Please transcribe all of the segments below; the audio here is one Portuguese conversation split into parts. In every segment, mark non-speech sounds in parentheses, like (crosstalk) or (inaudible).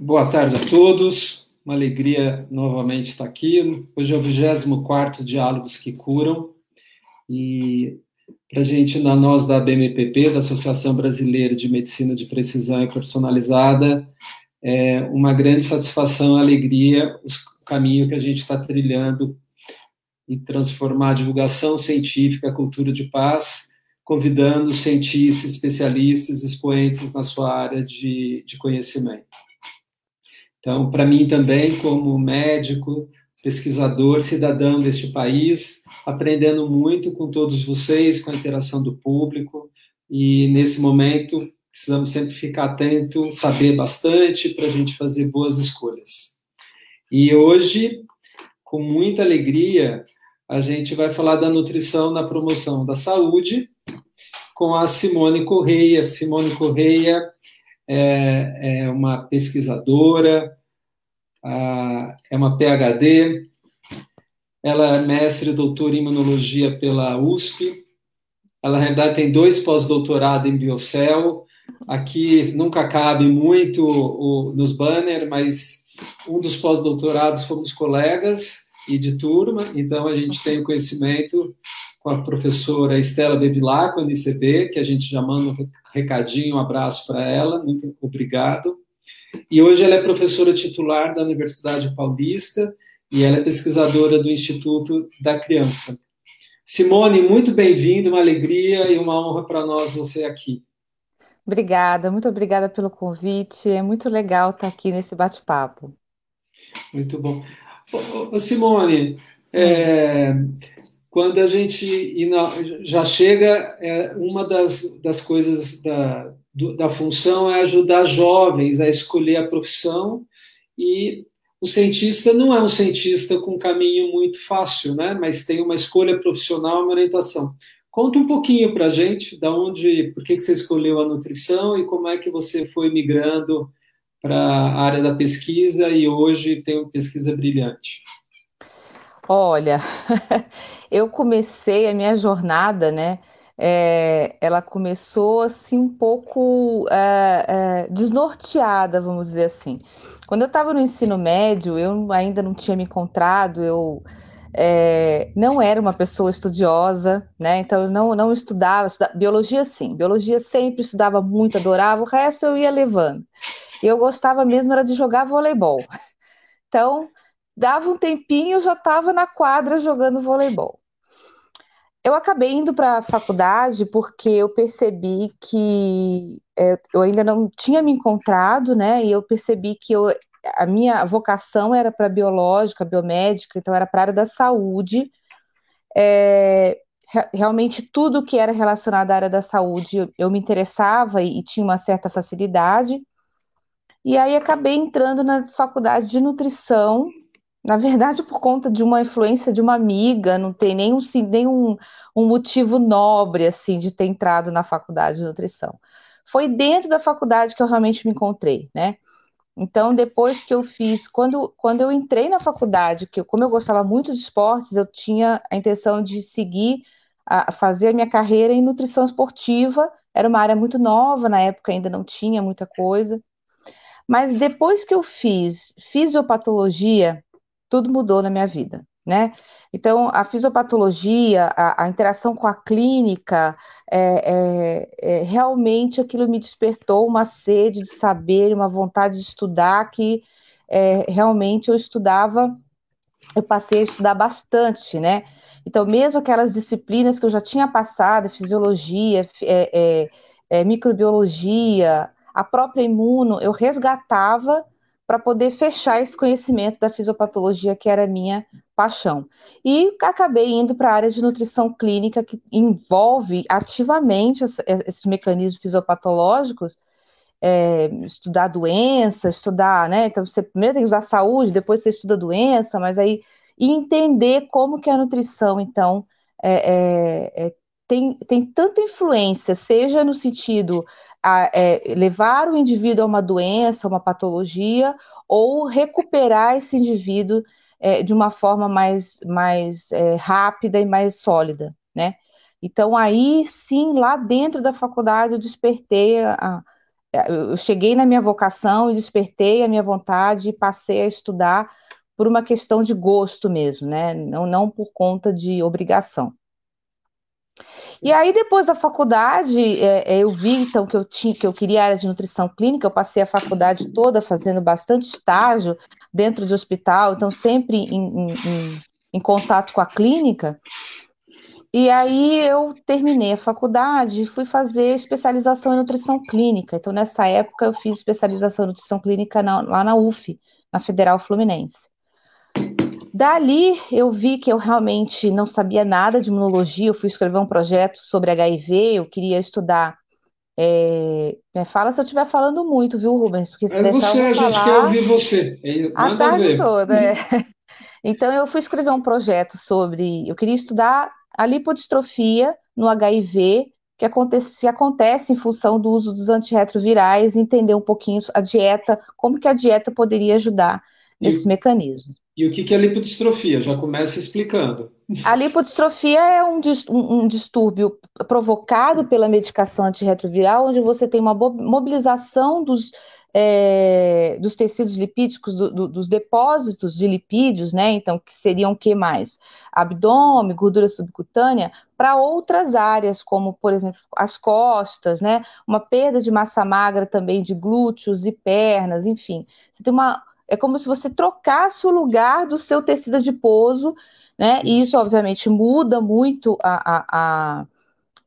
Boa tarde a todos. Uma alegria novamente estar aqui. Hoje é o 24 Diálogos que Curam. E para a gente, na nós da BMPP, da Associação Brasileira de Medicina de Precisão e Personalizada, é uma grande satisfação e alegria o caminho que a gente está trilhando em transformar a divulgação científica, a cultura de paz, convidando cientistas, especialistas, expoentes na sua área de, de conhecimento. Então, para mim também, como médico, pesquisador, cidadão deste país, aprendendo muito com todos vocês, com a interação do público, e nesse momento precisamos sempre ficar atento, saber bastante para a gente fazer boas escolhas. E hoje, com muita alegria, a gente vai falar da nutrição na promoção da saúde com a Simone Correia. Simone Correia é, é uma pesquisadora, é uma PhD, ela é mestre e doutora em imunologia pela USP, ela, na verdade, tem dois pós-doutorados em biocel, aqui nunca cabe muito o, nos banners, mas um dos pós-doutorados fomos colegas e de turma, então a gente tem o conhecimento com a professora Estela com a NCB, que a gente já manda um recadinho, um abraço para ela, muito obrigado. E hoje ela é professora titular da Universidade Paulista e ela é pesquisadora do Instituto da Criança. Simone, muito bem-vinda, uma alegria e uma honra para nós você aqui. Obrigada, muito obrigada pelo convite. É muito legal estar aqui nesse bate-papo. Muito bom. Ô, Simone, é, quando a gente já chega, é, uma das, das coisas da, da função é ajudar jovens a escolher a profissão e o cientista não é um cientista com um caminho muito fácil, né? Mas tem uma escolha profissional, uma orientação. Conta um pouquinho para a gente, da onde, por que, que você escolheu a nutrição e como é que você foi migrando para a área da pesquisa e hoje tem uma pesquisa brilhante. Olha, (laughs) eu comecei a minha jornada, né? É, ela começou assim um pouco é, é, desnorteada, vamos dizer assim. Quando eu estava no ensino médio, eu ainda não tinha me encontrado, eu é, não era uma pessoa estudiosa, né? Então eu não, não estudava, estudava, biologia sim, biologia sempre estudava muito, adorava, o resto eu ia levando. E eu gostava mesmo era de jogar voleibol. Então dava um tempinho, eu já estava na quadra jogando voleibol. Eu acabei indo para a faculdade porque eu percebi que é, eu ainda não tinha me encontrado, né? E eu percebi que eu, a minha vocação era para biológica, biomédica, então era para a área da saúde. É, realmente tudo que era relacionado à área da saúde eu, me interessava e, e, tinha uma certa facilidade. E aí acabei entrando na faculdade de nutrição na verdade, por conta de uma influência de uma amiga, não tem nenhum, nenhum um motivo nobre assim de ter entrado na faculdade de nutrição. Foi dentro da faculdade que eu realmente me encontrei, né? Então, depois que eu fiz, quando, quando eu entrei na faculdade, que como eu gostava muito de esportes, eu tinha a intenção de seguir, a fazer a minha carreira em nutrição esportiva. Era uma área muito nova, na época ainda não tinha muita coisa. Mas depois que eu fiz fisiopatologia, tudo mudou na minha vida, né? Então, a fisiopatologia, a, a interação com a clínica, é, é, é, realmente aquilo me despertou uma sede de saber, uma vontade de estudar, que é, realmente eu estudava, eu passei a estudar bastante, né? Então, mesmo aquelas disciplinas que eu já tinha passado, fisiologia, é, é, microbiologia, a própria imuno, eu resgatava para poder fechar esse conhecimento da fisiopatologia que era minha paixão. E acabei indo para a área de nutrição clínica que envolve ativamente esses mecanismos fisiopatológicos, é, estudar doença, estudar, né? Então você primeiro tem que usar saúde, depois você estuda doença, mas aí e entender como que a nutrição, então, é, é, é tem, tem tanta influência, seja no sentido a, é, levar o indivíduo a uma doença, uma patologia, ou recuperar esse indivíduo é, de uma forma mais, mais é, rápida e mais sólida, né? Então, aí sim, lá dentro da faculdade, eu despertei a, eu cheguei na minha vocação e despertei a minha vontade e passei a estudar por uma questão de gosto mesmo, né? Não, não por conta de obrigação. E aí, depois da faculdade, é, é, eu vi então que eu tinha, que eu queria área de nutrição clínica, eu passei a faculdade toda fazendo bastante estágio dentro de hospital, então sempre em, em, em contato com a clínica. E aí eu terminei a faculdade e fui fazer especialização em nutrição clínica. Então, nessa época, eu fiz especialização em nutrição clínica na, lá na UF, na Federal Fluminense. Dali eu vi que eu realmente não sabia nada de imunologia, eu fui escrever um projeto sobre HIV, eu queria estudar. É... Fala se eu estiver falando muito, viu, Rubens? Porque se é você, a gente quer ouvir você. A tarde ver. toda, é. (laughs) Então eu fui escrever um projeto sobre. Eu queria estudar a lipodistrofia no HIV, que acontece, que acontece em função do uso dos antirretrovirais, entender um pouquinho a dieta, como que a dieta poderia ajudar nesses e, mecanismos. E o que é lipodistrofia? Já começa explicando. A lipodistrofia é um, um distúrbio provocado pela medicação antirretroviral, onde você tem uma mobilização dos é, dos tecidos lipídicos, do, do, dos depósitos de lipídios, né? Então, que seriam o que mais? Abdômen, gordura subcutânea, para outras áreas, como, por exemplo, as costas, né? Uma perda de massa magra também de glúteos e pernas, enfim. Você tem uma. É como se você trocasse o lugar do seu tecido adiposo, né? E isso, obviamente, muda muito a, a, a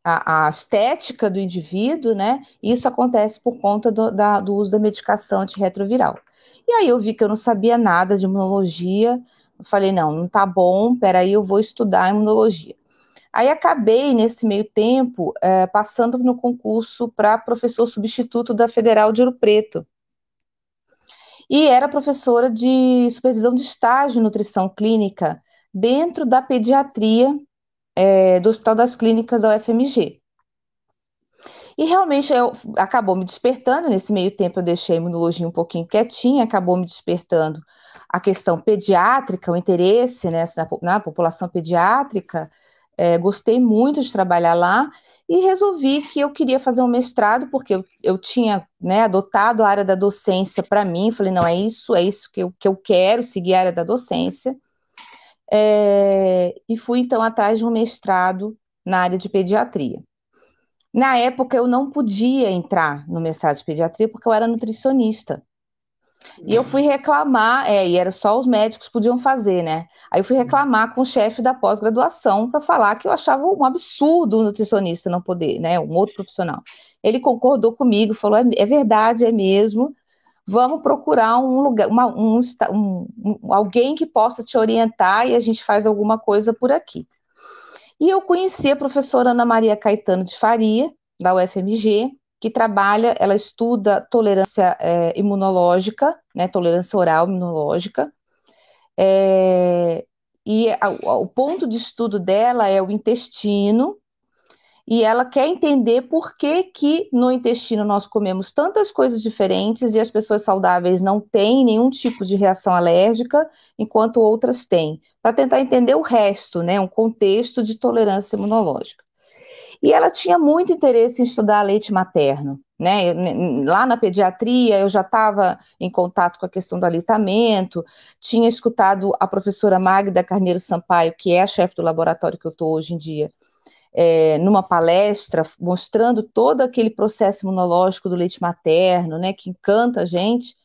a, estética do indivíduo, né? Isso acontece por conta do, da, do uso da medicação antirretroviral. E aí eu vi que eu não sabia nada de imunologia, eu falei, não, não tá bom, peraí, eu vou estudar imunologia. Aí acabei, nesse meio tempo, é, passando no concurso para professor substituto da Federal de Ouro Preto. E era professora de supervisão de estágio em nutrição clínica dentro da pediatria é, do Hospital das Clínicas da UFMG. E realmente eu, acabou me despertando, nesse meio tempo eu deixei a imunologia um pouquinho quietinha, acabou me despertando a questão pediátrica, o interesse nessa, na população pediátrica, é, gostei muito de trabalhar lá e resolvi que eu queria fazer um mestrado, porque eu, eu tinha né, adotado a área da docência para mim, falei, não, é isso, é isso que eu, que eu quero, seguir a área da docência. É, e fui então atrás de um mestrado na área de pediatria. Na época eu não podia entrar no mestrado de pediatria porque eu era nutricionista. E eu fui reclamar, é, e era só os médicos podiam fazer, né? Aí eu fui reclamar com o chefe da pós-graduação para falar que eu achava um absurdo o nutricionista não poder, né? Um outro profissional. Ele concordou comigo, falou: é, é verdade, é mesmo vamos procurar um lugar, uma, um, um, um, alguém que possa te orientar e a gente faz alguma coisa por aqui. E eu conheci a professora Ana Maria Caetano de Faria, da UFMG, que trabalha, ela estuda tolerância é, imunológica, né, tolerância oral imunológica, é, e a, o ponto de estudo dela é o intestino, e ela quer entender por que, que no intestino nós comemos tantas coisas diferentes e as pessoas saudáveis não têm nenhum tipo de reação alérgica, enquanto outras têm, para tentar entender o resto, né, um contexto de tolerância imunológica. E ela tinha muito interesse em estudar leite materno. Né? Lá na pediatria, eu já estava em contato com a questão do aleitamento, tinha escutado a professora Magda Carneiro Sampaio, que é a chefe do laboratório que eu estou hoje em dia, é, numa palestra mostrando todo aquele processo imunológico do leite materno, né, que encanta a gente.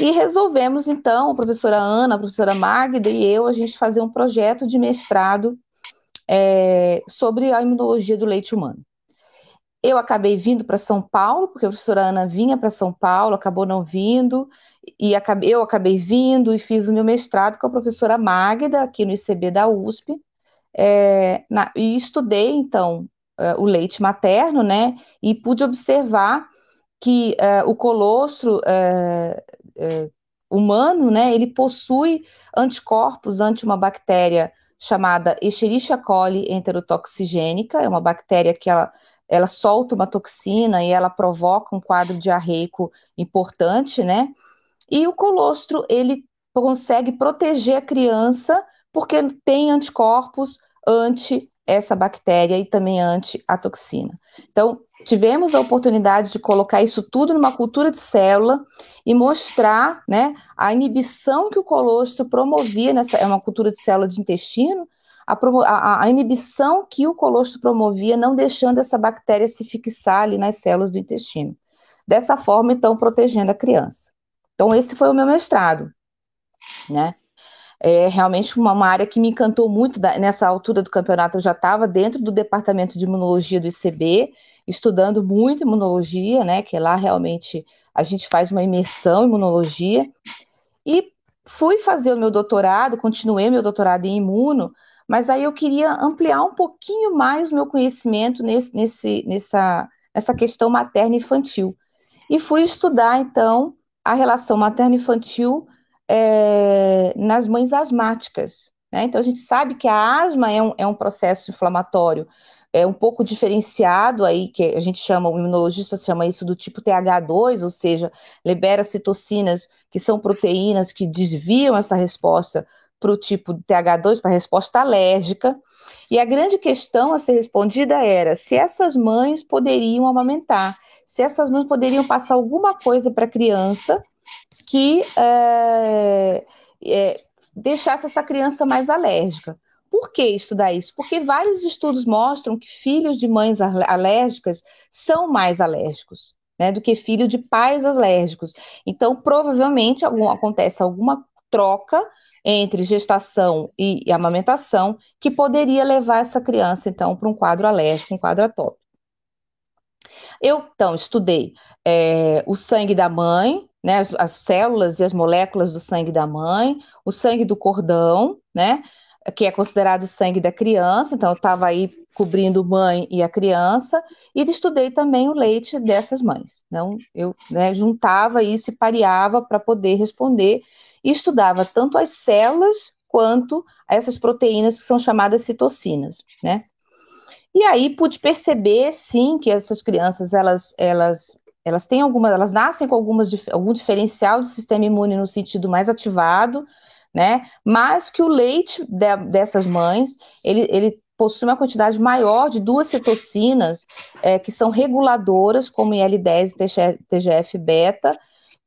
E resolvemos, então, a professora Ana, a professora Magda e eu, a gente fazer um projeto de mestrado é, sobre a imunologia do leite humano. Eu acabei vindo para São Paulo, porque a professora Ana vinha para São Paulo, acabou não vindo, e eu acabei vindo e fiz o meu mestrado com a professora Magda, aqui no ICB da USP, é, na, e estudei, então, uh, o leite materno, né, e pude observar que uh, o colostro uh, humano, né, ele possui anticorpos ante uma bactéria chamada Escherichia coli enterotoxigênica, é uma bactéria que ela, ela solta uma toxina e ela provoca um quadro diarreico importante, né, e o colostro, ele consegue proteger a criança porque tem anticorpos anti essa bactéria e também anti a toxina. Então, tivemos a oportunidade de colocar isso tudo numa cultura de célula e mostrar né, a inibição que o colostro promovia nessa é uma cultura de célula de intestino, a, a, a, inibição que o colostro promovia, não deixando essa bactéria se fixar ali nas células do intestino. Dessa forma, então, protegendo a criança. Então, esse foi o meu mestrado, né? É realmente uma, uma área que me encantou muito da, nessa altura do campeonato. Eu já estava dentro do departamento de imunologia do ICB, estudando muito imunologia, né? Que lá realmente a gente faz uma imersão em imunologia. E fui fazer o meu doutorado, continuei meu doutorado em imuno, mas aí eu queria ampliar um pouquinho mais o meu conhecimento nesse, nesse, nessa, nessa questão materno-infantil. E fui estudar, então, a relação materno-infantil é, nas mães asmáticas. Né? Então, a gente sabe que a asma é um, é um processo inflamatório é um pouco diferenciado aí, que a gente chama, o imunologista chama isso do tipo TH2, ou seja, libera citocinas, que são proteínas que desviam essa resposta para o tipo TH2, para a resposta alérgica. E a grande questão a ser respondida era se essas mães poderiam amamentar, se essas mães poderiam passar alguma coisa para a criança que é, é, deixasse essa criança mais alérgica. Por que estudar isso? Porque vários estudos mostram que filhos de mães alérgicas são mais alérgicos. Né, do que filho de pais alérgicos. Então, provavelmente algum, acontece alguma troca entre gestação e, e, amamentação que poderia levar essa criança, então, para um quadro alérgico, um quadro atópico. Eu, então, estudei é, o sangue da mãe, né, as, as, células e as moléculas do sangue da mãe, o sangue do cordão, né, que é considerado sangue da criança, então eu estava aí cobrindo mãe e a criança, e estudei também o leite dessas mães. Então, eu né, juntava isso e pareava para poder responder, e estudava tanto as células quanto essas proteínas que são chamadas citocinas, né? E aí pude perceber, sim, que essas crianças, elas, elas elas têm algumas, elas nascem com algumas, algum diferencial de sistema imune no sentido mais ativado, né? Mas que o leite de, dessas mães, ele, ele possui uma quantidade maior de duas citocinas é, que são reguladoras, como IL-10 e TGF-beta,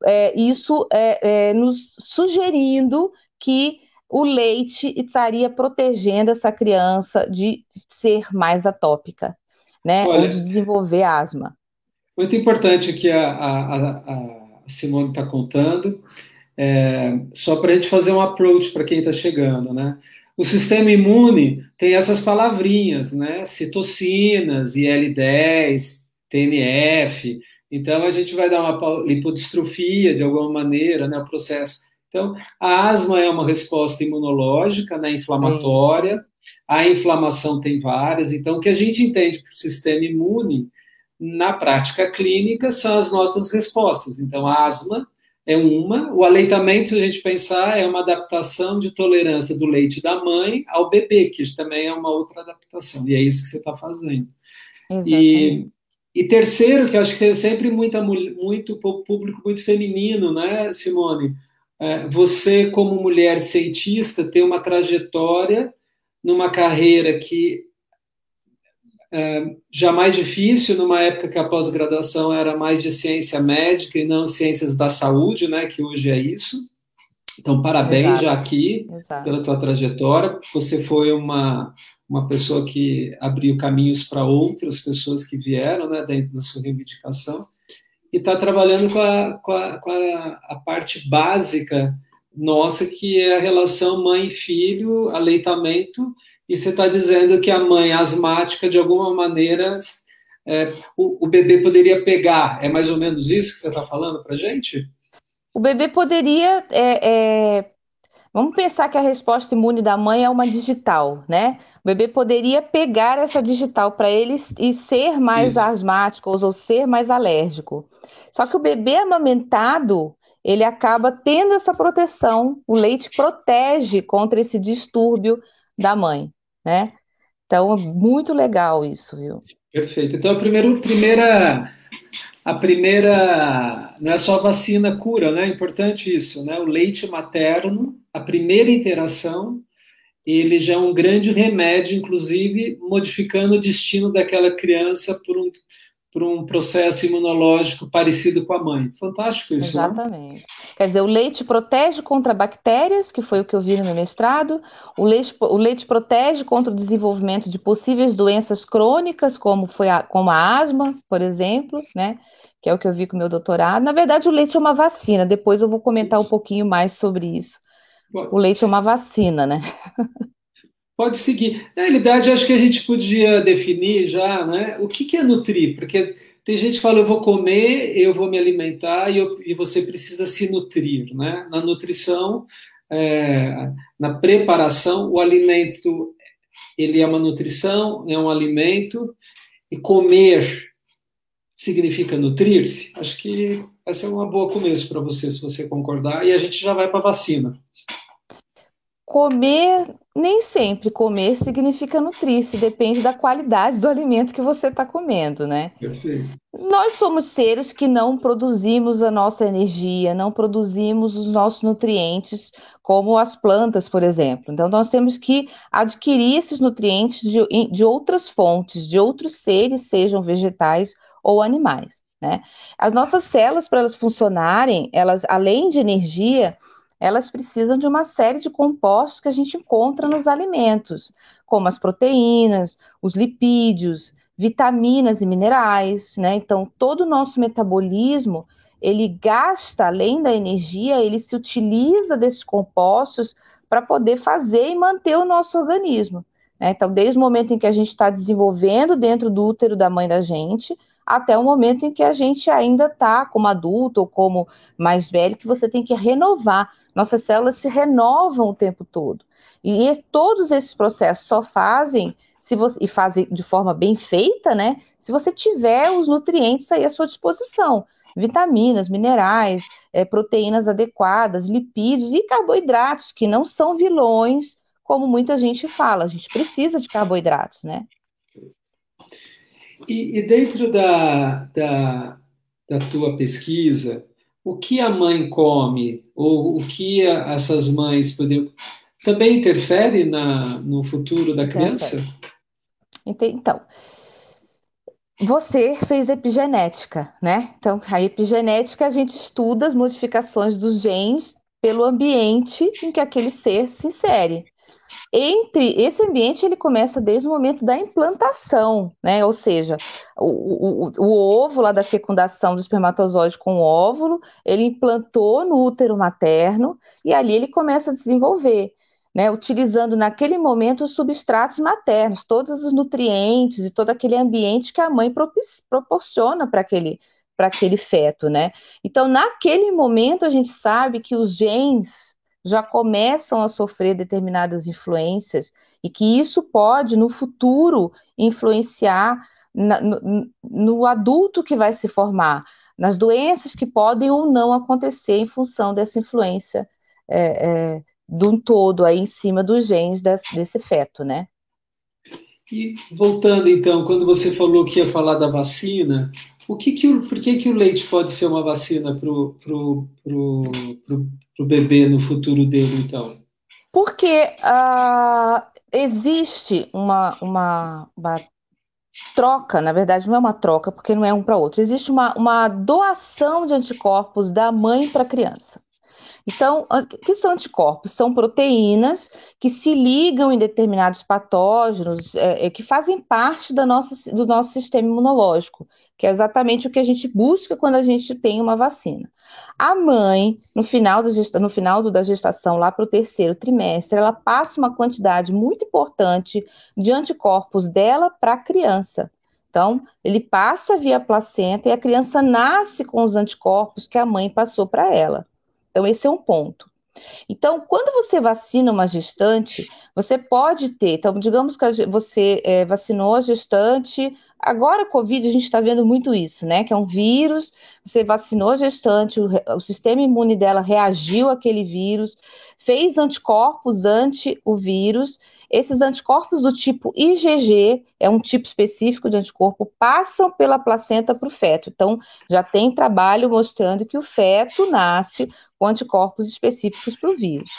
é, isso é, é, nos sugerindo que o leite estaria protegendo essa criança de ser mais atópica, né? Olha, ou de desenvolver asma. Muito importante que a, a, a Simone está contando, é, só para a gente fazer um approach para quem está chegando, né? O sistema imune tem essas palavrinhas, né? Citocinas, IL-10, TNF. Então a gente vai dar uma lipodistrofia de alguma maneira, né? O processo. Então a asma é uma resposta imunológica, né? Inflamatória. A inflamação tem várias. Então o que a gente entende o sistema imune na prática clínica são as nossas respostas. Então, a asma é uma, o aleitamento, se a gente pensar, é uma adaptação de tolerância do leite da mãe ao bebê, que também é uma outra adaptação, e é isso que você está fazendo. E, e terceiro, que acho que é sempre muita, muito público muito feminino, né, Simone? É, você, como mulher cientista, tem uma trajetória numa carreira que é, já mais difícil, numa época que a pós-graduação era mais de ciência médica e não ciências da saúde, né, que hoje é isso. Então, parabéns Exato. já aqui Exato. pela tua trajetória. Você foi uma, uma pessoa que abriu caminhos para outras pessoas que vieram né, dentro da sua reivindicação e está trabalhando com, a, com, a, com a, a parte básica nossa, que é a relação mãe-filho, aleitamento e você está dizendo que a mãe asmática, de alguma maneira, é, o, o, bebê poderia pegar. É mais ou menos isso que você está falando para gente? O bebê poderia. É, é... Vamos pensar que a resposta imune da mãe é uma digital, né? O bebê poderia pegar essa digital para ele e ser mais isso. asmático ou ser mais alérgico. Só que o bebê amamentado, ele acaba tendo essa proteção. O leite protege contra esse distúrbio da mãe né? Então, é muito legal isso, viu? Perfeito. Então, a primeira, primeira, a primeira, não é só vacina cura, né? É importante isso, né? O leite materno, a primeira interação, ele já é um grande remédio, inclusive modificando o destino daquela criança por um, por um processo imunológico parecido com a mãe. Fantástico isso, né? Exatamente. Né? Quer dizer, o leite protege contra bactérias, que foi o que eu vi no meu mestrado, o leite, o leite protege contra o desenvolvimento de possíveis doenças crônicas, como, foi a, como a asma, por exemplo, né? que é o que eu vi com o meu doutorado. Na verdade, o leite é uma vacina, depois eu vou comentar isso. um pouquinho mais sobre isso. O leite é uma vacina, né? (laughs) Pode seguir. Na realidade, acho que a gente podia definir já né, o que, que é nutrir, porque tem gente que fala, eu vou comer, eu vou me alimentar e, eu, e você precisa se nutrir. Né? Na nutrição, é, na preparação, o alimento ele é uma nutrição, é um alimento, e comer significa nutrir-se. Acho que essa é uma boa começo para você, se você concordar, e a gente já vai para a vacina. Comer, nem sempre comer significa nutrir-se, depende da qualidade do alimento que você está comendo, né? Perfeito. Nós somos seres que não produzimos a nossa energia, não produzimos os nossos nutrientes, como as plantas, por exemplo. Então, nós temos que adquirir esses nutrientes de, de outras fontes, de outros seres, sejam vegetais ou animais, né? As nossas células, para elas funcionarem, elas, além de energia, elas precisam de uma série de compostos que a gente encontra nos alimentos, como as proteínas, os lipídios, vitaminas e minerais, né? Então, todo o nosso metabolismo, ele gasta, além da energia, ele se utiliza desses compostos para poder fazer e manter o nosso organismo. Né? Então, desde o momento em que a gente está desenvolvendo dentro do útero da mãe da gente, até o momento em que a gente ainda está como adulto ou como mais velho, que você tem que renovar. Nossas células se renovam o tempo todo. E todos esses processos só fazem se você, e fazem de forma bem feita, né? Se você tiver os nutrientes aí à sua disposição. Vitaminas, minerais, é, proteínas adequadas, lipídios e carboidratos, que não são vilões, como muita gente fala. A gente precisa de carboidratos, né? E, e dentro da, da, da, tua pesquisa, o que a mãe come, ou o que a, essas mães poderiam. também interfere na, no futuro da criança? Então, você fez epigenética, né? Então, a epigenética a gente estuda as modificações dos genes pelo ambiente em que aquele ser se insere. Entre esse ambiente, ele começa desde o momento da implantação, né? Ou seja, o, o, o ovo lá da fecundação do espermatozoide com o óvulo, ele implantou no útero materno e ali ele começa a desenvolver. Né, utilizando naquele momento os substratos maternos, todos os nutrientes e todo aquele ambiente que a mãe proporciona para aquele, aquele feto, né? Então, naquele momento, a gente sabe que os genes já começam a sofrer determinadas influências e que isso pode, no futuro, influenciar na, no, no adulto que vai se formar, nas doenças que podem ou não acontecer em função dessa influência é, é, de um todo aí em cima dos genes desse, desse feto, né? E voltando então, quando você falou que ia falar da vacina, o que que o, por que, que o leite pode ser uma vacina para o pro, pro, pro, pro, bebê no futuro dele, então? Porque uh, existe uma, uma, uma troca, na verdade não é uma troca, porque não é um para outro, existe uma, uma doação de anticorpos da mãe para a criança. Então, o que são anticorpos? São proteínas que se ligam em determinados patógenos, é, é, que fazem parte da nossa, do nosso sistema imunológico, que é exatamente o que a gente busca quando a gente tem uma vacina. A mãe, no final, da gesta, no final da gestação, lá para o terceiro trimestre, ela passa uma quantidade muito importante de anticorpos dela para a criança. Então, ele passa via placenta e a criança nasce com os anticorpos que a mãe passou para ela. Então, esse é um ponto. Então, quando você vacina uma gestante, você pode ter. Então, digamos que você é, vacinou a gestante Agora, Covid, a gente está vendo muito isso, né? Que é um vírus, você vacinou a gestante, o, o, sistema imune dela reagiu àquele vírus, fez anticorpos ante o vírus. Esses anticorpos do tipo IgG, é um tipo específico de anticorpo, passam pela placenta para o feto. Então, já tem trabalho mostrando que o feto nasce com anticorpos específicos para o vírus.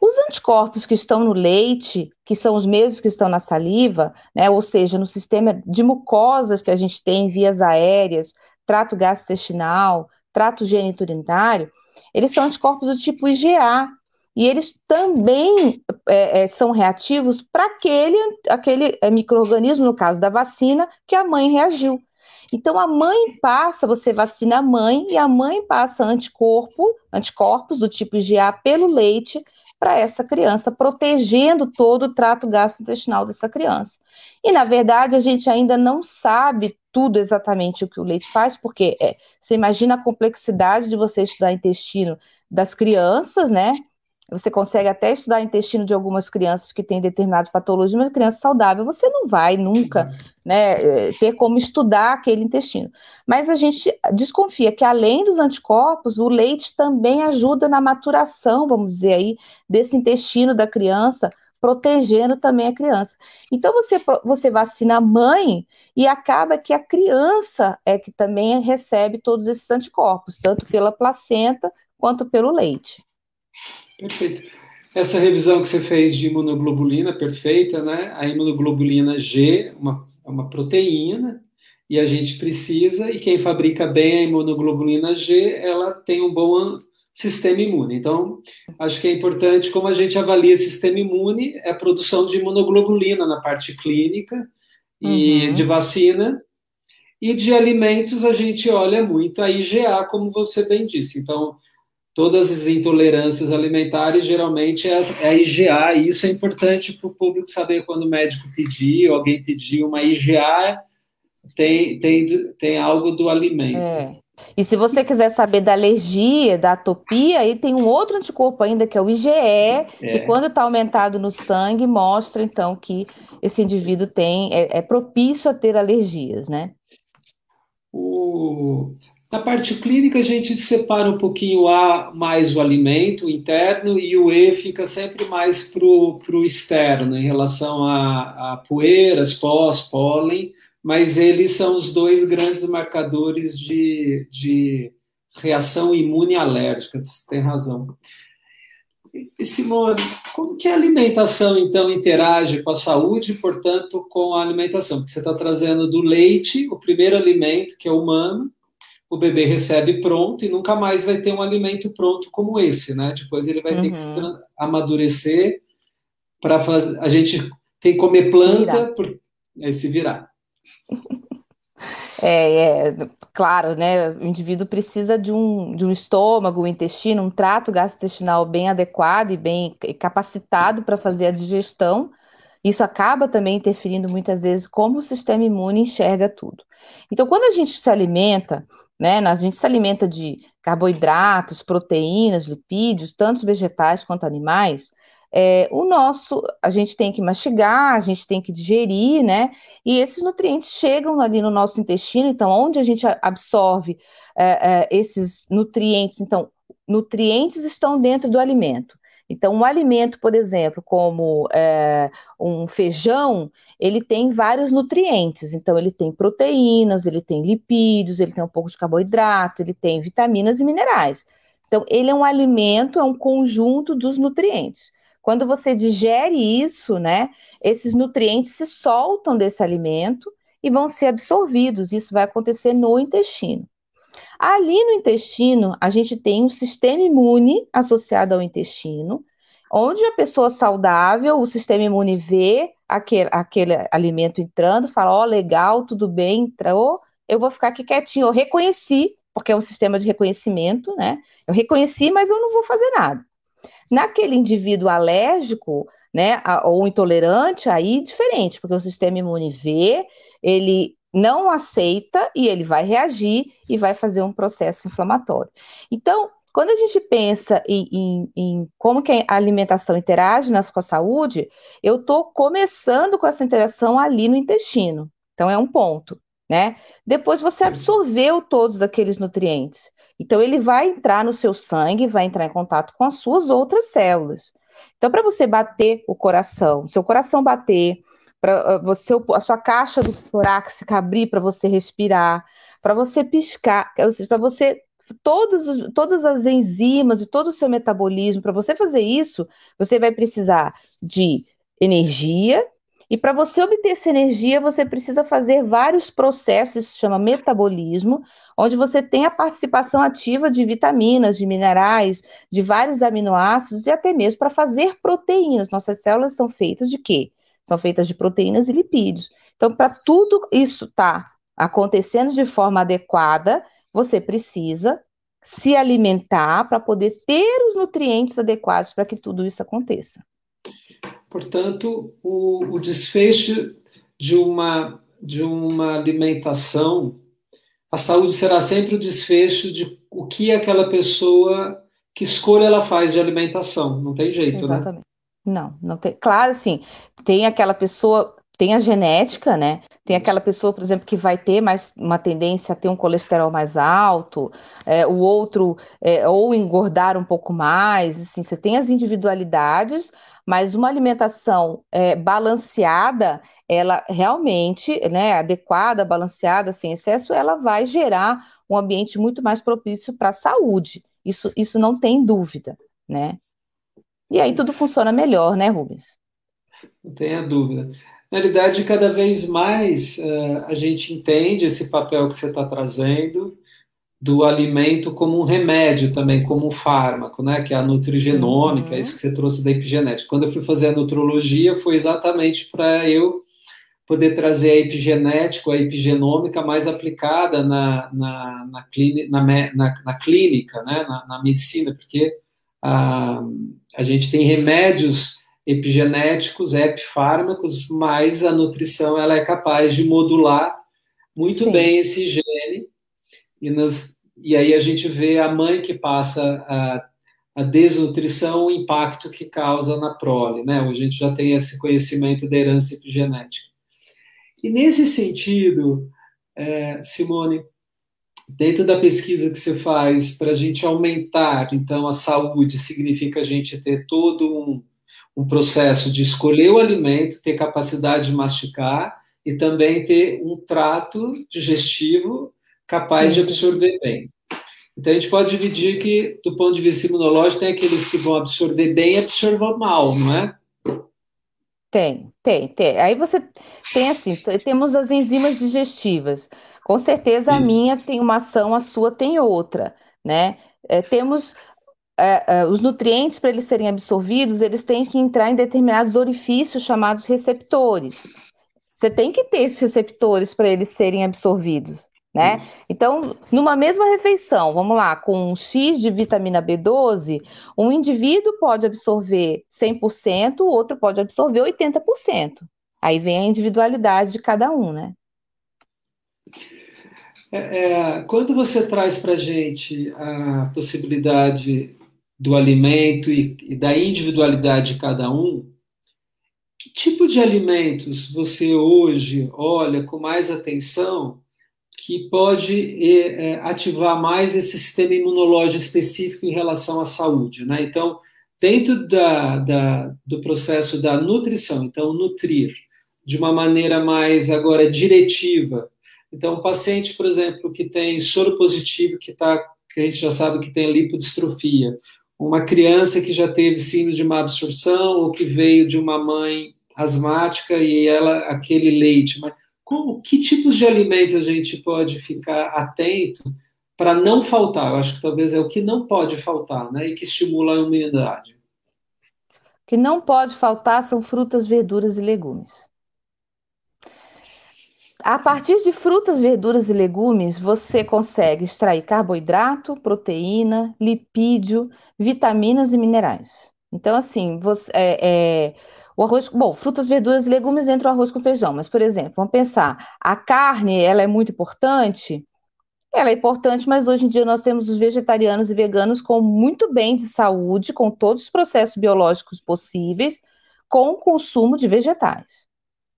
Os anticorpos que estão no leite, que são os mesmos que estão na saliva, né, ou seja, no sistema de mucosas que a gente tem, vias aéreas, trato gastrointestinal, trato geniturinário, eles são anticorpos do tipo IgA, e eles também é, é, são reativos para aquele, aquele microorganismo, no caso da vacina, que a mãe reagiu. Então a mãe passa, você vacina a mãe e a mãe passa anticorpo, anticorpos do tipo IgA pelo leite para essa criança, protegendo todo o trato gastrointestinal dessa criança. E na verdade a gente ainda não sabe tudo exatamente o que o leite faz, porque é, você imagina a complexidade de você estudar intestino das crianças, né? Você consegue até estudar o intestino de algumas crianças que têm determinadas patologias, mas criança saudável, você não vai nunca né, eh, ter como estudar aquele intestino. Mas a gente desconfia que, além dos anticorpos, o leite também ajuda na maturação, vamos dizer aí, desse intestino da criança, protegendo também a criança. Então, você, você vacina a mãe e acaba que a criança é que também recebe todos esses anticorpos, tanto pela placenta quanto pelo leite. Perfeito. Essa revisão que você fez de imunoglobulina, perfeita, né? A imunoglobulina G uma, é uma proteína e a gente precisa, e quem fabrica bem a imunoglobulina G, ela tem um bom sistema imune. Então, acho que é importante como a gente avalia sistema imune, é a produção de imunoglobulina na parte clínica e uhum. de vacina, e de alimentos a gente olha muito a IgA, como você bem disse. Então, todas as intolerâncias alimentares geralmente é, é a IgA, e isso é importante para o público saber quando o médico pedir, ou alguém pedir uma IgA, tem, tem, tem algo do alimento. É. E se você quiser saber da alergia, da atopia, aí tem um outro anticorpo ainda, que é o IgE, é. que quando está aumentado no sangue, mostra então que esse indivíduo tem, é, é propício a ter alergias, né? O, na parte clínica, a gente separa um pouquinho A mais o alimento interno e o E fica sempre mais para o externo, em relação a, a poeiras, pós, pólen, mas eles são os dois grandes marcadores de, de reação imune alérgica, você tem razão. E Simone, como que a alimentação, então, interage com a saúde portanto, com a alimentação? Porque você está trazendo do leite, o primeiro alimento, que é humano, o bebê recebe pronto e nunca mais vai ter um alimento pronto como esse, né? Depois ele vai uhum. ter que uhum. amadurecer para fazer. A gente tem que comer planta por aí se virar. (laughs) É, é, claro, né? O indivíduo precisa de um, de um estômago, um intestino, um trato gastrointestinal bem adequado e bem capacitado para fazer a digestão. Isso acaba também interferindo muitas vezes como o sistema imune enxerga tudo. Então, quando a gente se alimenta, né? A gente se alimenta de carboidratos, proteínas, lipídios, tanto vegetais quanto animais. É, o nosso, a gente tem que mastigar, a gente tem que digerir, né? E esses nutrientes chegam ali no nosso intestino, então, onde a gente absorve é, é, esses nutrientes, então, nutrientes estão dentro do alimento. Então, um alimento, por exemplo, como é, um feijão, ele tem vários nutrientes. Então, ele tem proteínas, ele tem lipídios, ele tem um pouco de carboidrato, ele tem vitaminas e minerais. Então, ele é um alimento, é um conjunto dos nutrientes. Quando você digere isso, né, esses nutrientes se soltam desse alimento e vão ser absorvidos. Isso vai acontecer no intestino. Ali no intestino, a gente tem um sistema imune associado ao intestino, onde a pessoa saudável, o sistema imune vê aquele, aquele alimento entrando, fala: Ó, oh, legal, tudo bem, entrou, eu vou ficar aqui quietinho. Eu reconheci, porque é um sistema de reconhecimento, né? Eu reconheci, mas eu não vou fazer nada. Naquele indivíduo alérgico, né, ou intolerante, aí diferente, porque o sistema imune vê, ele não aceita e ele vai reagir e vai fazer um processo inflamatório. Então, quando a gente pensa em, em, em como que a alimentação interage nas, com a saúde, eu estou começando com essa interação ali no intestino. Então, é um ponto, né? Depois você absorveu todos aqueles nutrientes. Então, ele vai entrar no seu sangue, vai entrar em contato com as suas outras células. Então, para você bater o coração, seu coração bater, para ah, você a sua caixa do torácica abrir para você respirar, para você piscar, para você todos, todas as enzimas e todo o seu metabolismo. Para você fazer isso, você vai precisar de energia, e para você obter essa energia, você precisa fazer vários processos, isso se chama metabolismo, onde você tem a participação ativa de vitaminas, de minerais, de vários aminoácidos e até mesmo para fazer proteínas. Nossas células são feitas de quê? São feitas de proteínas e lipídios. Então, para tudo isso estar tá acontecendo de forma adequada, você precisa se alimentar para poder ter os nutrientes adequados para que tudo isso aconteça. Portanto, o, o desfecho de uma, de uma alimentação, a saúde será sempre o desfecho de o que aquela pessoa, que escolha ela faz de alimentação. Não tem jeito, né? Exatamente. né? Não, não tem. Claro, assim, tem aquela pessoa, tem a genética, né? Tem aquela pessoa, por exemplo, que vai ter mais uma tendência a ter um colesterol mais alto, é, o outro, é, ou engordar um pouco mais, assim, você tem as individualidades, mas uma alimentação é, balanceada, ela realmente, né, adequada, balanceada, sem excesso, ela vai gerar um ambiente muito mais propício para a saúde. Isso, isso não tem dúvida, né? E aí tudo funciona melhor, né, Rubens? Não tenha dúvida. Na realidade, cada vez mais uh, a gente entende esse papel que você está trazendo, do alimento como um remédio também, como um fármaco, né? Que é a nutrigenômica, uhum. isso que você trouxe da epigenética. Quando eu fui fazer a nutrologia, foi exatamente para eu poder trazer a epigenética, a epigenômica mais aplicada na, na, na, na, na, na clínica, né? Na, na, medicina, porque a, a gente tem remédios epigenéticos, epifármacos, mas a nutrição ela é capaz de modular muito Sim. bem esse gene e nas e aí a gente vê a mãe que passa a, a desnutrição, o impacto que causa na prole, né? A gente já tem esse conhecimento da herança epigenética. E nesse sentido, é, Simone, dentro da pesquisa que você faz para a gente aumentar, então, a saúde, significa a gente ter todo um, um processo de escolher o alimento, ter capacidade de masticar e também ter um trato digestivo capaz de absorver bem. Então a gente pode dividir que, do ponto de vista imunológico, tem aqueles que vão absorver bem e absorver mal, não é? Tem, tem, tem. Aí você tem assim, temos as enzimas digestivas. Com certeza a Isso. minha tem uma ação, a sua tem outra, né? É, temos é, é, os nutrientes para eles serem absorvidos, eles têm que entrar em determinados orifícios chamados receptores. Você tem que ter esses receptores para eles serem absorvidos né? Então, numa mesma refeição, vamos lá, com um X de vitamina B12, um indivíduo pode absorver 100%, o outro pode absorver 80%. Aí vem a individualidade de cada um, né? É, é, quando você traz para a gente a possibilidade do alimento e, e da individualidade de cada um, que tipo de alimentos você hoje olha com mais atenção que pode é, ativar mais esse sistema imunológico específico em relação à saúde. Né? Então, dentro da, da, do processo da nutrição, então, nutrir de uma maneira mais agora diretiva. Então, um paciente, por exemplo, que tem soro positivo, que, tá, que a gente já sabe que tem lipodistrofia, uma criança que já teve síndrome de má absorção ou que veio de uma mãe asmática e ela aquele leite, mas como, que tipos de alimentos a gente pode ficar atento para não faltar? Eu acho que talvez é o que não pode faltar, né? E que estimula a imunidade. O que não pode faltar são frutas, verduras e legumes. A partir de frutas, verduras e legumes, você consegue extrair carboidrato, proteína, lipídio, vitaminas e minerais. Então, assim, você, é, é, o arroz, bom, frutas, verduras e legumes entra o arroz com feijão, mas, por exemplo, vamos pensar, a carne, ela é muito importante? Ela é importante, mas hoje em dia nós temos os vegetarianos e veganos com muito bem de saúde, com todos os processos biológicos possíveis, com o consumo de vegetais.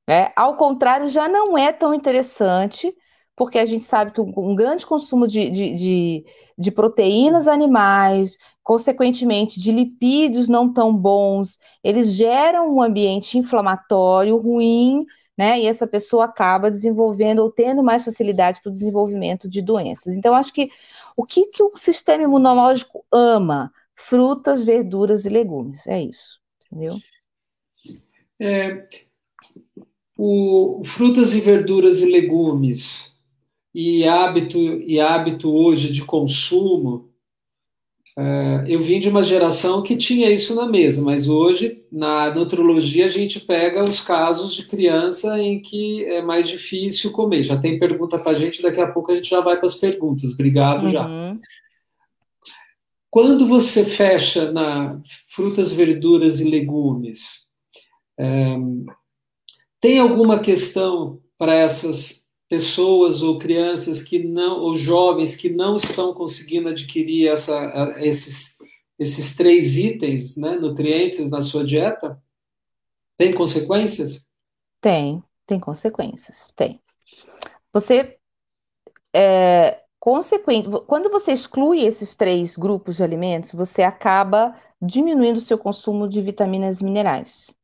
Né? Ao contrário, já não é tão interessante porque a gente sabe que um grande consumo de, de, de, de, proteínas animais, consequentemente de lipídios não tão bons, eles geram um ambiente inflamatório ruim né? E essa pessoa acaba desenvolvendo ou tendo mais facilidade para o desenvolvimento de doenças. Então, acho que o que, que o sistema imunológico ama? Frutas, verduras e legumes. É isso, entendeu? É, o, frutas e verduras e legumes e hábito, e hábito hoje de consumo Uh, eu vim de uma geração que tinha isso na mesa, mas hoje, na nutrologia, a gente pega os casos de criança em que é mais difícil comer. Já tem pergunta para a gente, daqui a pouco a gente já vai para as perguntas. Obrigado uhum. já. Quando você fecha na frutas, verduras e legumes, é, tem alguma questão para essas pessoas ou crianças que não, ou jovens que não estão conseguindo adquirir essa, esses, esses três itens, né, nutrientes na sua dieta? Tem consequências? Tem, tem consequências, tem. Você, é, consequente, quando você exclui esses três grupos de alimentos, você acaba diminuindo o seu consumo de vitaminas e minerais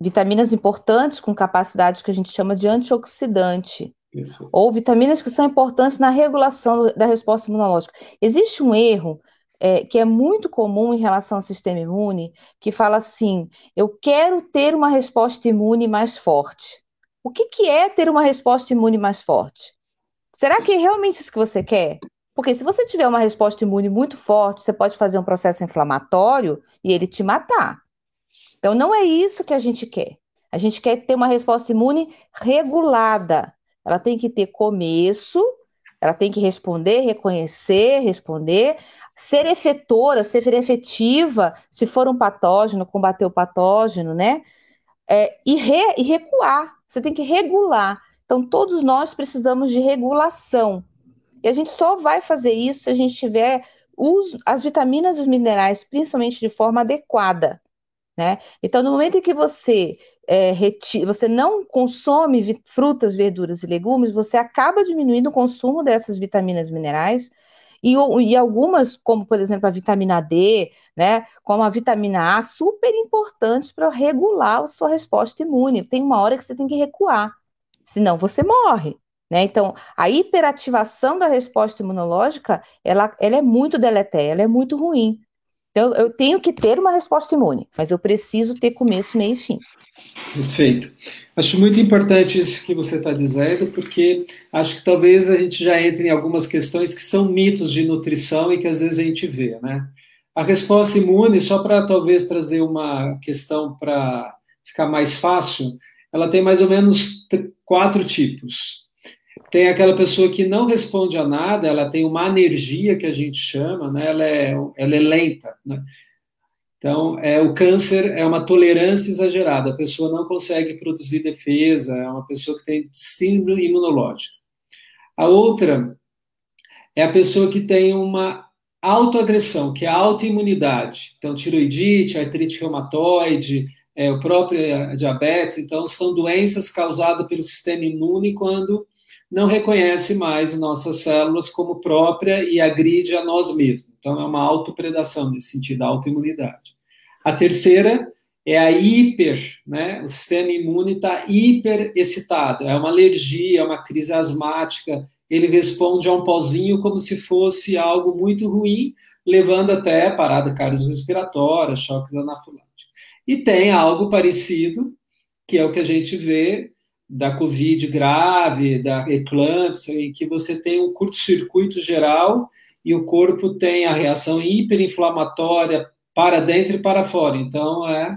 vitaminas importantes com capacidade que a gente chama de antioxidante, Isso. ou vitaminas que são importantes na regulação da resposta imunológica. Existe um erro é, que é muito comum em relação ao sistema imune, que fala assim: eu quero ter uma resposta imune mais forte. O que, que é ter uma resposta imune mais forte? Será que é realmente isso que você quer? Porque se você tiver uma resposta imune muito forte, você pode fazer um processo inflamatório e ele te matar. Então, não é isso que a gente quer. A gente quer ter uma resposta imune regulada. Ela tem que ter começo, ela tem que responder, reconhecer, responder, ser efetora, ser efetiva, se for um patógeno, combater o patógeno, né? É, e, re, e recuar. Você tem que regular. Então, todos nós precisamos de regulação. E a gente só vai fazer isso se a gente tiver os, as vitaminas e os minerais, principalmente de forma adequada. Né? Então, no momento em que você, é, você não consome frutas, verduras e legumes, você acaba diminuindo o consumo dessas vitaminas minerais, e, e, algumas, como por exemplo a vitamina D, né, como a vitamina A, super importantes para regular a sua resposta imune. Tem uma hora que você tem que recuar, senão você morre. Né? Então, a hiperativação da resposta imunológica, ela, ela é muito deletéria, ela é muito ruim. Então, eu tenho que ter uma resposta imune, mas eu preciso ter começo, meio e fim. Perfeito. Acho muito importante isso que você está dizendo, porque acho que talvez a gente já entre em algumas questões que são mitos de nutrição e que às vezes a gente vê, né? A resposta imune, só para talvez trazer uma questão para ficar mais fácil, ela tem mais ou menos quatro tipos. Tem aquela pessoa que não responde a nada, ela tem uma energia que a gente chama, né? ela, é, ela é lenta. Né? Então, é, o câncer é uma tolerância exagerada, a pessoa não consegue produzir defesa, é uma pessoa que tem síndrome imunológica. A outra é a pessoa que tem uma autoagressão, que é a autoimunidade. Então, tiroidite, artrite reumatoide, é, o próprio diabetes, então, são doenças causadas pelo sistema imune quando não reconhece mais nossas células como própria e agride a nós mesmos. Então, é uma autopredação nesse sentido, a autoimunidade. A terceira é a hiper, né? O sistema imune está hiper excitado, é uma alergia, é uma crise asmática, ele responde a um pozinho como se fosse algo muito ruim, levando até parada cardiorrespiratória, choques anafiláticos. E tem algo parecido, que é o que a gente vê da Covid grave, da eclâmpsia, em que você tem um curto-circuito geral e o corpo tem a reação hiperinflamatória para dentro e para fora. Então, é,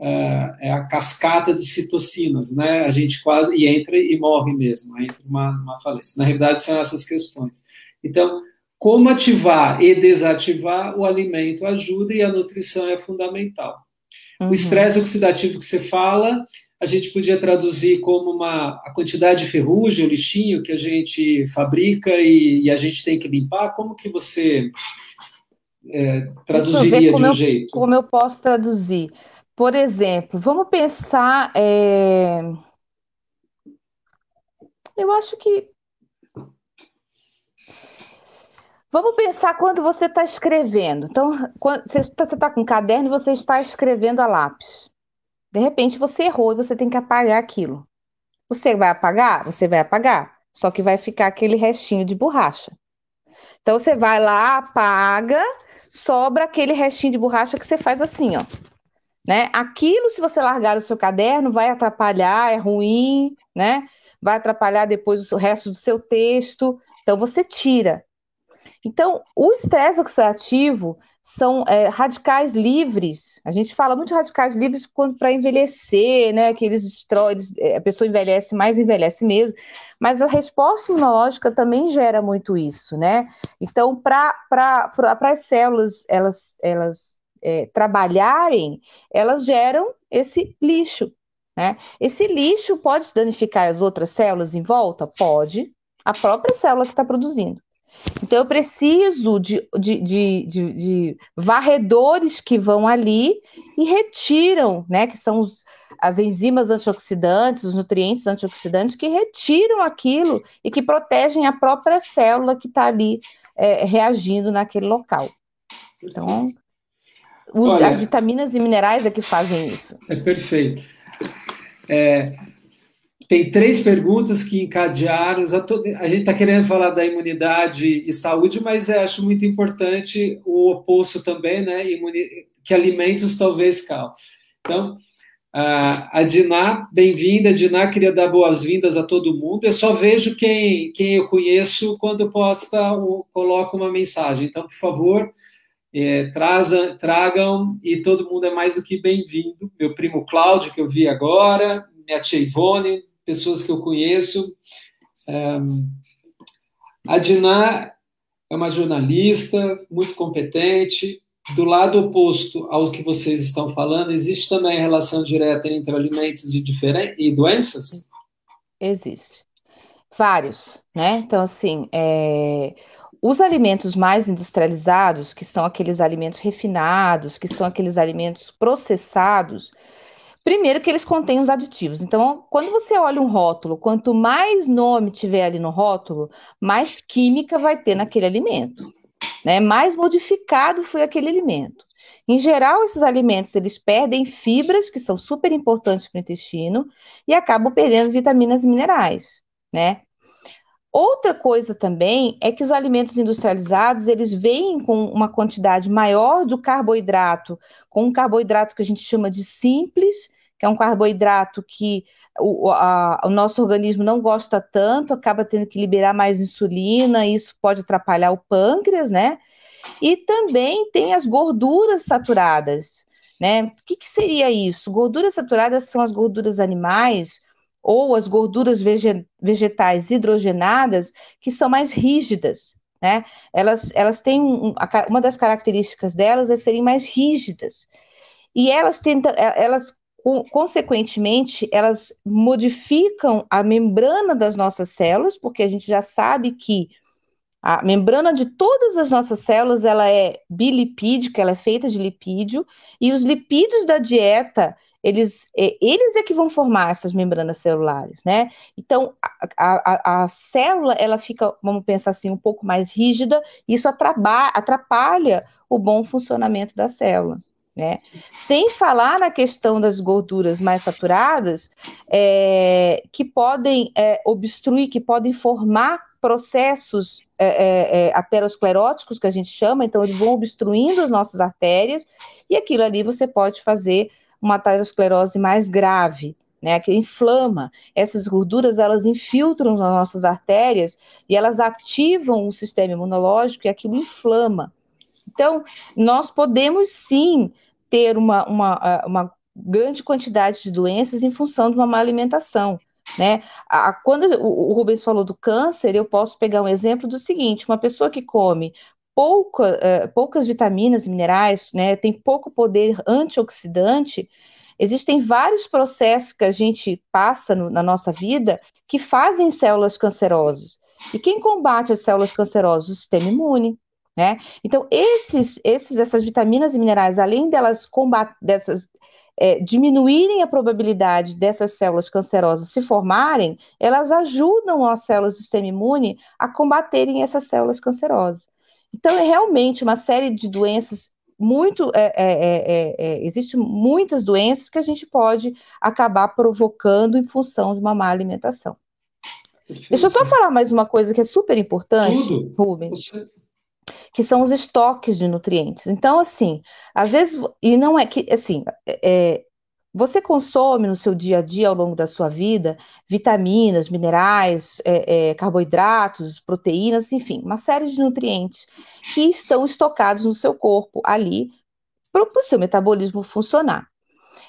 é, é, a cascata de citocinas, né? A gente quase e entra e morre mesmo, entra uma, uma falência. Na realidade, são essas questões. Então, como ativar e desativar o alimento ajuda e a nutrição é fundamental. Uhum. O estresse oxidativo que você fala a gente podia traduzir como uma a quantidade de ferrugem, o lixinho que a gente fabrica e, e a gente tem que limpar. Como que você é, traduziria de um eu, jeito? Como eu posso traduzir? Por exemplo, vamos pensar. É... Eu acho que. Vamos pensar quando você está escrevendo. Então, quando você está com um caderno e você está escrevendo a lápis. De repente você errou e você tem que apagar aquilo. Você vai apagar? Você vai apagar. Só que vai ficar aquele restinho de borracha. Então você vai lá, apaga, sobra aquele restinho de borracha que você faz assim, ó. Né? Aquilo, se você largar o seu caderno, vai atrapalhar, é ruim, né? Vai atrapalhar depois o resto do seu texto. Então você tira. Então, o estresse oxidativo são é, radicais livres. A gente fala muito de radicais livres para envelhecer, né? Que eles destroem, eles, é, a pessoa envelhece mais, envelhece mesmo. Mas a resposta imunológica também gera muito isso, né? Então, para as células elas, elas é, trabalharem, elas geram esse lixo. Né? Esse lixo pode danificar as outras células em volta? Pode. A própria célula que está produzindo. Então, eu preciso de, de, de, de, varredores que vão ali e retiram, né? Que são os, as enzimas antioxidantes, os nutrientes antioxidantes, que retiram aquilo e que protegem a própria célula que está ali é, reagindo naquele local. Então, os, Olha, as vitaminas e minerais é que fazem isso. É perfeito. É, tem três perguntas que encadearam. A gente está querendo falar da imunidade e saúde, mas acho muito importante o oposto também, né? Que alimentos talvez causem. Então, a Diná, bem-vinda. Diná, queria dar boas-vindas a todo mundo. Eu só vejo quem, quem eu conheço quando posta ou coloca uma mensagem. Então, por favor, é, traza, tragam e todo mundo é mais do que bem-vindo. Meu primo Cláudio, que eu vi agora, minha tia Ivone, pessoas que eu conheço. a Diná é uma jornalista muito competente. Do lado oposto ao que vocês estão falando, existe também a relação direta entre alimentos e, e doenças? Existe. Vários, né? Então, assim, é... os alimentos mais industrializados, que são aqueles alimentos refinados, que são aqueles alimentos processados, Primeiro que eles contêm os aditivos. Então, quando você olha um rótulo, quanto mais nome tiver ali no rótulo, mais química vai ter naquele alimento, né? Mais modificado foi aquele alimento. Em geral, esses alimentos eles perdem fibras que são super importantes para o intestino e acabam perdendo vitaminas e minerais, né? Outra coisa também é que os alimentos industrializados, eles vêm com uma quantidade maior do carboidrato, com um carboidrato que a gente chama de simples, que é um carboidrato que o, a, o nosso organismo não gosta tanto, acaba tendo que liberar mais insulina, isso pode atrapalhar o pâncreas, né? E também tem as gorduras saturadas, né? O que, que seria isso? Gorduras saturadas são as gorduras animais ou as gorduras vegetais hidrogenadas, que são mais rígidas, né? Elas, elas têm um, uma das características delas é serem mais rígidas. E elas tentam, elas consequentemente, elas modificam a membrana das nossas células, porque a gente já sabe que a membrana de todas as nossas células, ela é bilipídica, ela é feita de lipídio, e os lipídios da dieta, eles, é, eles é que vão formar essas membranas celulares, né? Então, a, a, a célula, ela fica, vamos pensar assim, um pouco mais rígida, e isso atrapalha, atrapalha o bom funcionamento da célula. Né? Sem falar na questão das gorduras mais saturadas, é, que podem é, obstruir, que podem formar processos é, é, é, ateroscleróticos, que a gente chama, então eles vão obstruindo as nossas artérias, e aquilo ali você pode fazer uma aterosclerose mais grave, né, que inflama. Essas gorduras, elas infiltram nas nossas artérias e elas ativam o sistema imunológico e aquilo inflama. Então, nós podemos sim ter uma, uma, uma grande quantidade de doenças em função de uma má alimentação. Né? A, quando o, o Rubens falou do câncer, eu posso pegar um exemplo do seguinte: uma pessoa que come pouca, uh, poucas vitaminas e minerais, né, tem pouco poder antioxidante, existem vários processos que a gente passa no, na nossa vida que fazem células cancerosas. E quem combate as células cancerosas? O sistema imune. Né? Então, esses, esses, essas vitaminas e minerais, além delas dessas, é, diminuírem a probabilidade dessas células cancerosas se formarem, elas ajudam as células do sistema imune a combaterem essas células cancerosas. Então, é realmente uma série de doenças muito, é, é, é, existe muitas doenças que a gente pode acabar provocando em função de uma má alimentação. Perfeito. Deixa eu só falar mais uma coisa que é super importante, Tudo. Rubens. Você... Que são os estoques de nutrientes. Então, assim, às vezes, e não é que, assim, é, você consome no seu dia a dia, ao longo da sua vida, vitaminas, minerais, é, é, carboidratos, proteínas, enfim, uma série de nutrientes que estão estocados no seu corpo ali para o seu metabolismo funcionar.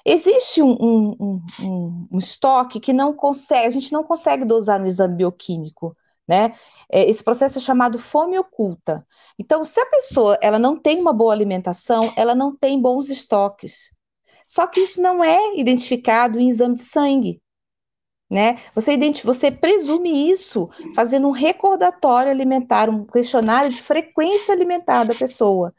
Existe um, um, um, um, estoque que não consegue, a gente não consegue dosar no exame bioquímico, né? É, esse processo é chamado fome oculta. Então, se a pessoa ela não tem uma boa alimentação, ela não tem bons estoques. Só que isso não é identificado em exame de sangue. Né? Você, você presume isso fazendo um recordatório alimentar, um questionário de frequência alimentar da pessoa.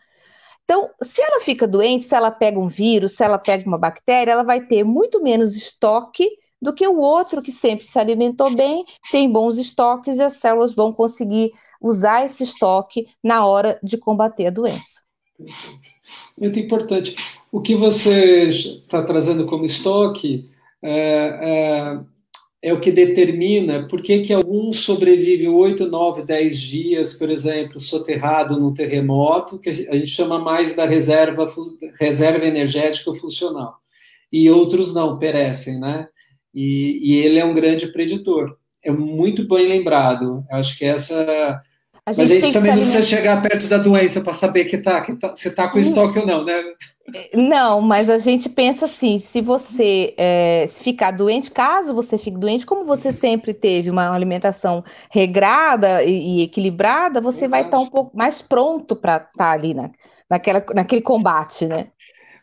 Então, se ela fica doente, se ela pega um vírus, se ela pega uma bactéria, ela vai ter muito menos estoque do que o outro que sempre se alimentou bem, tem bons estoques e as células vão conseguir usar esse estoque na hora de combater a doença. Muito importante. O que você está trazendo como estoque é, é, é, o que determina por que, que alguns sobrevivem 8, 9, 10 dias, por exemplo, soterrado no terremoto, que a gente chama mais da reserva, reserva energética funcional. E outros não, perecem, né? E, e ele é um grande preditor. É muito bem lembrado. Eu acho que essa a Mas a gente também não precisa chegar perto da doença para saber que, tá, que tá, você está com estoque ou não, né? Não, mas a gente pensa assim: se você é, se ficar doente, caso você fique doente, como você sempre teve uma alimentação regrada e, e equilibrada, você Eu vai estar tá um pouco mais pronto para estar tá ali na, naquela, naquele combate, né?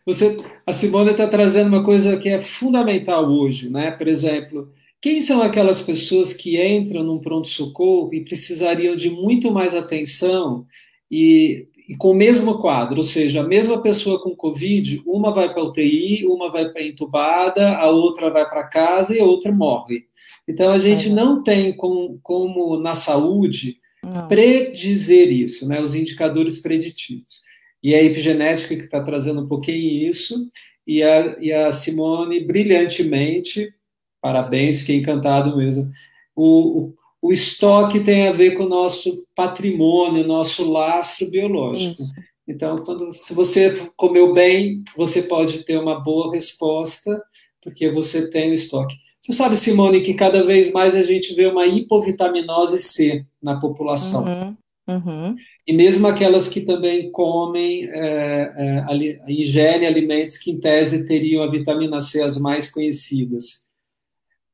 Você, a Simone está trazendo uma coisa que é fundamental hoje, né? Por exemplo, quem são aquelas pessoas que entram num pronto-socorro e precisariam de muito mais atenção e, e, com o mesmo quadro? Ou seja, a mesma pessoa com Covid, uma vai para UTI, uma vai para entubada, a outra vai para casa e a outra morre. Então, a gente é. não tem como, como na saúde não. predizer isso, né, os indicadores preditivos. E a epigenética que está trazendo um pouquinho isso, e a, e a Simone, brilhantemente, Parabéns, fiquei encantado mesmo. O, o, o estoque tem a ver com o nosso patrimônio, nosso lastro biológico. Isso. Então, quando, se você comeu bem, você pode ter uma boa resposta, porque você tem o estoque. Você sabe, Simone, que cada vez mais a gente vê uma hipovitaminose C na população. Uhum, uhum. E mesmo aquelas que também comem, é, é, ali, ingerem alimentos que, em tese, teriam a vitamina C as mais conhecidas.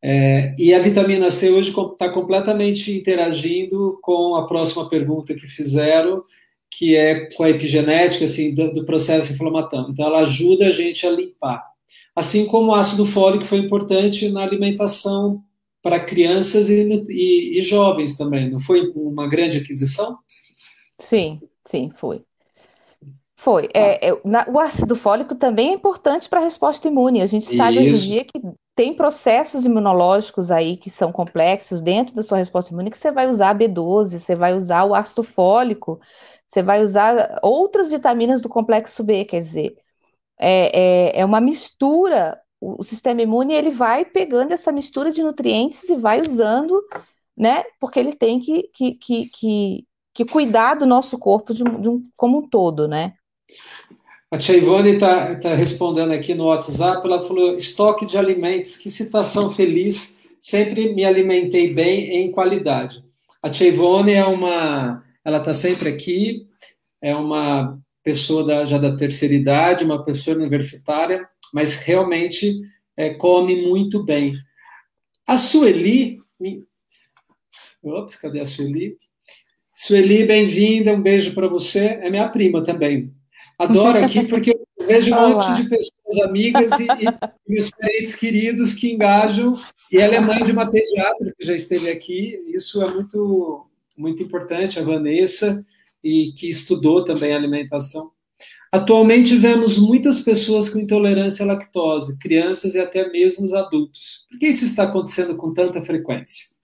É, e a vitamina C hoje está completamente interagindo com a próxima pergunta que fizeram, que é com a epigenética assim, do, do, processo inflamatório. Então, ela ajuda a gente a limpar. Assim como o ácido fólico foi importante na alimentação para crianças e, e, e jovens também. Não foi uma grande aquisição? Sim, sim, foi. Foi. É, é, na, o ácido fólico também é importante para a resposta imune. A gente sabe Isso. hoje em dia que tem processos imunológicos aí que são complexos dentro da sua resposta imune que você vai usar B12, você vai usar o ácido fólico, você vai usar outras vitaminas do complexo B, quer dizer, é, é, é uma mistura, o, sistema imune ele vai pegando essa mistura de nutrientes e vai usando, né, porque ele tem que, que, que, que, que cuidar do nosso corpo de, de um, como um todo, né. A Tia Ivone está tá respondendo aqui no WhatsApp, ela falou, estoque de alimentos, que citação feliz, sempre me alimentei bem em qualidade. A Tia Ivone é uma, ela está sempre aqui, é uma pessoa da, já da terceira idade, uma pessoa universitária, mas realmente é, come muito bem. A Sueli, ops, cadê a Sueli? Sueli, bem-vinda, um beijo para você, é minha prima também, Adoro aqui (laughs) porque eu vejo um monte de pessoas amigas e, e, meus parentes queridos que engajam. E ela é mãe de uma pediatra que já esteve aqui. Isso é muito, muito importante. A Vanessa, e que estudou também alimentação. Atualmente vemos muitas pessoas com intolerância à lactose, crianças e até mesmo os adultos. Por que isso está acontecendo com tanta frequência?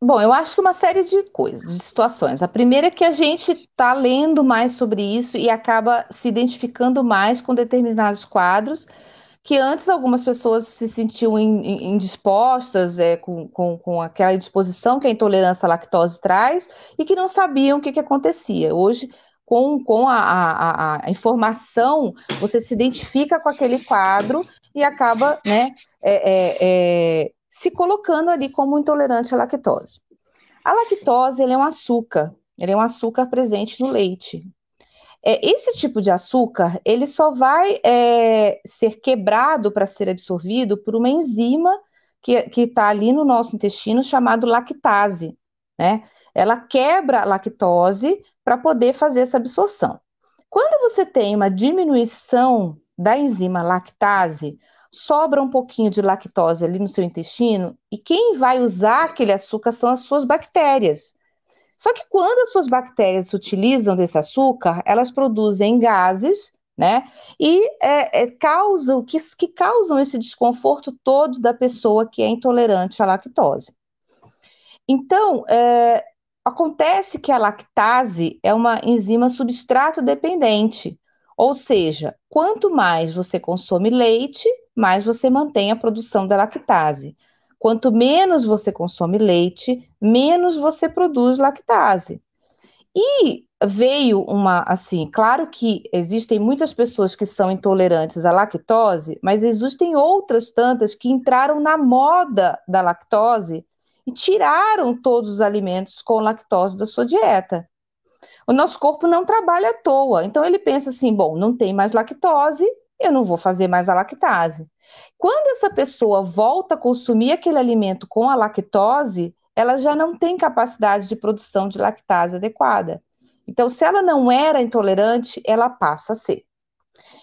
Bom, eu acho que uma série de coisas, de situações. A primeira é que a gente está lendo mais sobre isso e acaba se identificando mais com determinados quadros que antes algumas pessoas se sentiam indispostas, é, com, com, com aquela indisposição que a intolerância à lactose traz e que não sabiam o que, que acontecia. Hoje, com, com a, a, a, informação, você se identifica com aquele quadro e acaba né, é, é, é se colocando ali como intolerante à lactose. A lactose é um açúcar, ele é um açúcar presente no leite. É, esse tipo de açúcar, ele só vai é, ser quebrado para ser absorvido por uma enzima que está ali no nosso intestino chamado lactase, né? Ela quebra a lactose para poder fazer essa absorção. Quando você tem uma diminuição da enzima lactase, sobra um pouquinho de lactose ali no seu intestino e quem vai usar aquele açúcar são as suas bactérias. Só que quando as suas bactérias se utilizam desse açúcar, elas produzem gases, né? E é, é, causam, que, que causam esse desconforto todo da pessoa que é intolerante à lactose. Então, é, acontece que a lactase é uma enzima substrato dependente, ou seja, quanto mais você consome leite, mais você mantém a produção da lactase. Quanto menos você consome leite, menos você produz lactase. E veio uma, assim, claro que existem muitas pessoas que são intolerantes à lactose, mas existem outras tantas que entraram na moda da lactose e tiraram todos os alimentos com lactose da sua dieta. O nosso corpo não trabalha à toa, então ele pensa assim: bom, não tem mais lactose, eu não vou fazer mais a lactase. Quando essa pessoa volta a consumir aquele alimento com a lactose, ela já não tem capacidade de produção de lactase adequada. Então, se ela não era intolerante, ela passa a ser.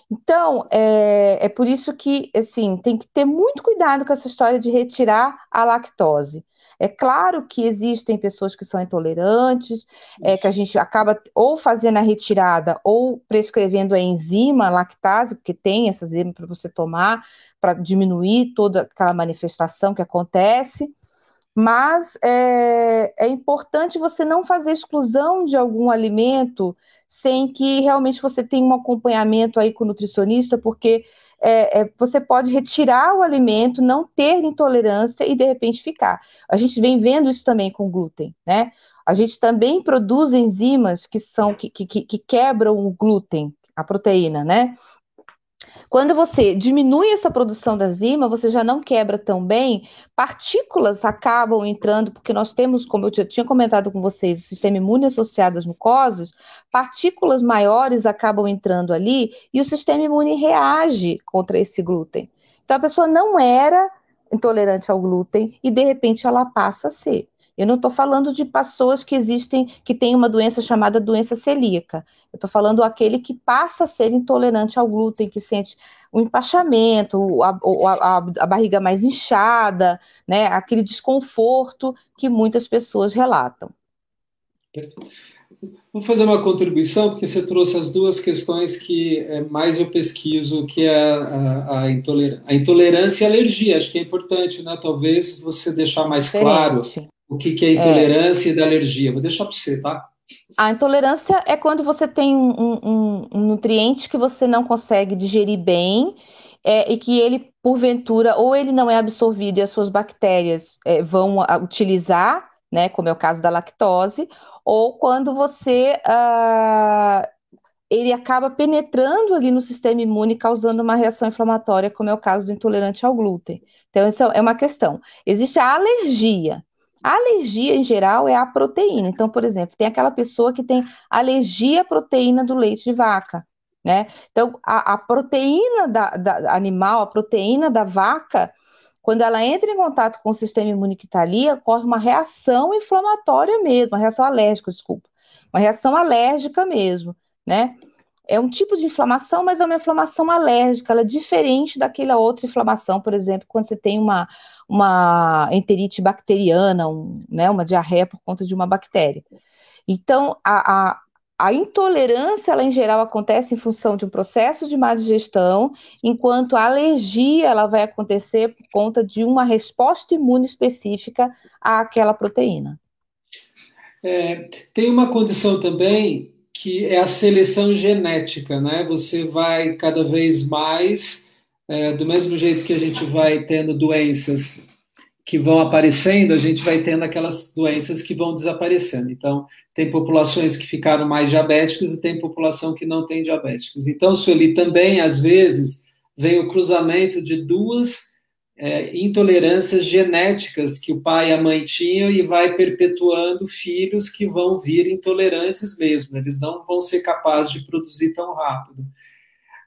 Então, é, é por isso que, assim, tem que ter muito cuidado com essa história de retirar a lactose. É claro que existem pessoas que são intolerantes, é, que a gente acaba ou fazendo a retirada ou prescrevendo a enzima a lactase, porque tem essa enzima para você tomar, para diminuir toda aquela manifestação que acontece. Mas é, é importante você não fazer exclusão de algum alimento sem que realmente você tenha um acompanhamento aí com o nutricionista, porque é, é, você pode retirar o alimento, não ter intolerância e de repente ficar. A gente vem vendo isso também com glúten, né? A gente também produz enzimas que são que, que, que quebram o glúten, a proteína, né? Quando você diminui essa produção da enzima, você já não quebra tão bem, partículas acabam entrando, porque nós temos, como eu tinha comentado com vocês, o sistema imune associado às mucosas, partículas maiores acabam entrando ali e o sistema imune reage contra esse glúten. Então a pessoa não era intolerante ao glúten e de repente ela passa a ser. Eu não estou falando de pessoas que existem, que têm uma doença chamada doença celíaca. Eu estou falando aquele que passa a ser intolerante ao glúten, que sente o um empachamento, a, a, a, barriga mais inchada, né? Aquele desconforto que muitas pessoas relatam. Vou fazer uma contribuição, porque você trouxe as duas questões que é, mais eu pesquiso, que é a, a, intolerância, a intolerância e a alergia. Acho que é importante, né? Talvez você deixar mais Diferente. claro o que, que é intolerância é. e da alergia. Vou deixar para você, tá? A intolerância é quando você tem um, um, um nutriente que você não consegue digerir bem é, e que ele, porventura, ou ele não é absorvido e as suas bactérias é, vão utilizar, né, como é o caso da lactose, ou quando você uh, ele acaba penetrando ali no sistema imune, causando uma reação inflamatória, como é o caso do intolerante ao glúten. Então, essa é uma questão. Existe a alergia. A alergia, em geral, é a proteína. Então, por exemplo, tem aquela pessoa que tem alergia à proteína do leite de vaca, né? Então, a, a proteína da, da, animal, a proteína da vaca, quando ela entra em contato com o sistema imune que está ali, ocorre uma reação inflamatória mesmo, uma reação alérgica, desculpa, uma reação alérgica mesmo, né? É um tipo de inflamação, mas é uma inflamação alérgica, ela é diferente daquela outra inflamação, por exemplo, quando você tem uma, uma enterite bacteriana, um, né, uma diarreia por conta de uma bactéria. Então, a, a, a intolerância, ela em geral acontece em função de um processo de má digestão, enquanto a alergia ela vai acontecer por conta de uma resposta imune específica àquela proteína. É, tem uma condição também que é a seleção genética, né? Você vai cada vez mais, é, do mesmo jeito que a gente vai tendo doenças que vão aparecendo, a gente vai tendo aquelas doenças que vão desaparecendo. Então, tem populações que ficaram mais diabéticas e tem população que não tem diabéticos. Então, Sueli, também, às vezes, vem o cruzamento de duas é, intolerâncias genéticas que o pai e a mãe tinham e vai perpetuando filhos que vão vir intolerantes mesmo. Eles não vão ser capazes de produzir tão rápido.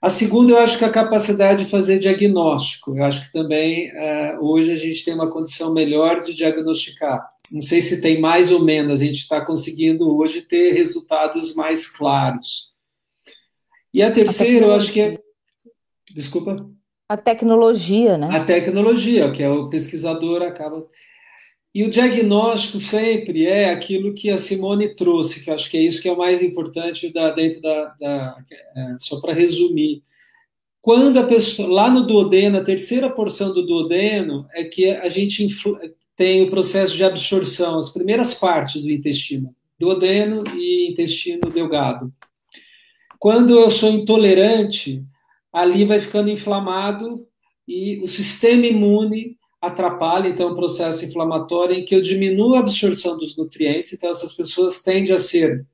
A segunda, eu acho que a capacidade de fazer diagnóstico. Eu acho que também uh, hoje a gente tem uma condição melhor de diagnosticar. Não sei se tem mais ou menos, a gente está conseguindo hoje ter resultados mais claros. E a terceira, eu acho que é. Desculpa. A tecnologia, né? A tecnologia, que é o pesquisador acaba. E o diagnóstico sempre é aquilo que a Simone trouxe, que acho que é isso que é o mais importante da, dentro da. da é, só para resumir. Quando a pessoa. Lá no duodeno, a terceira porção do duodeno é que a gente tem o processo de absorção, as primeiras partes do intestino, duodeno e intestino delgado. Quando eu sou intolerante, ali vai ficando inflamado e o sistema imune atrapalha, então, o processo inflamatório em que eu diminuo a absorção dos nutrientes, então essas pessoas tendem a ser,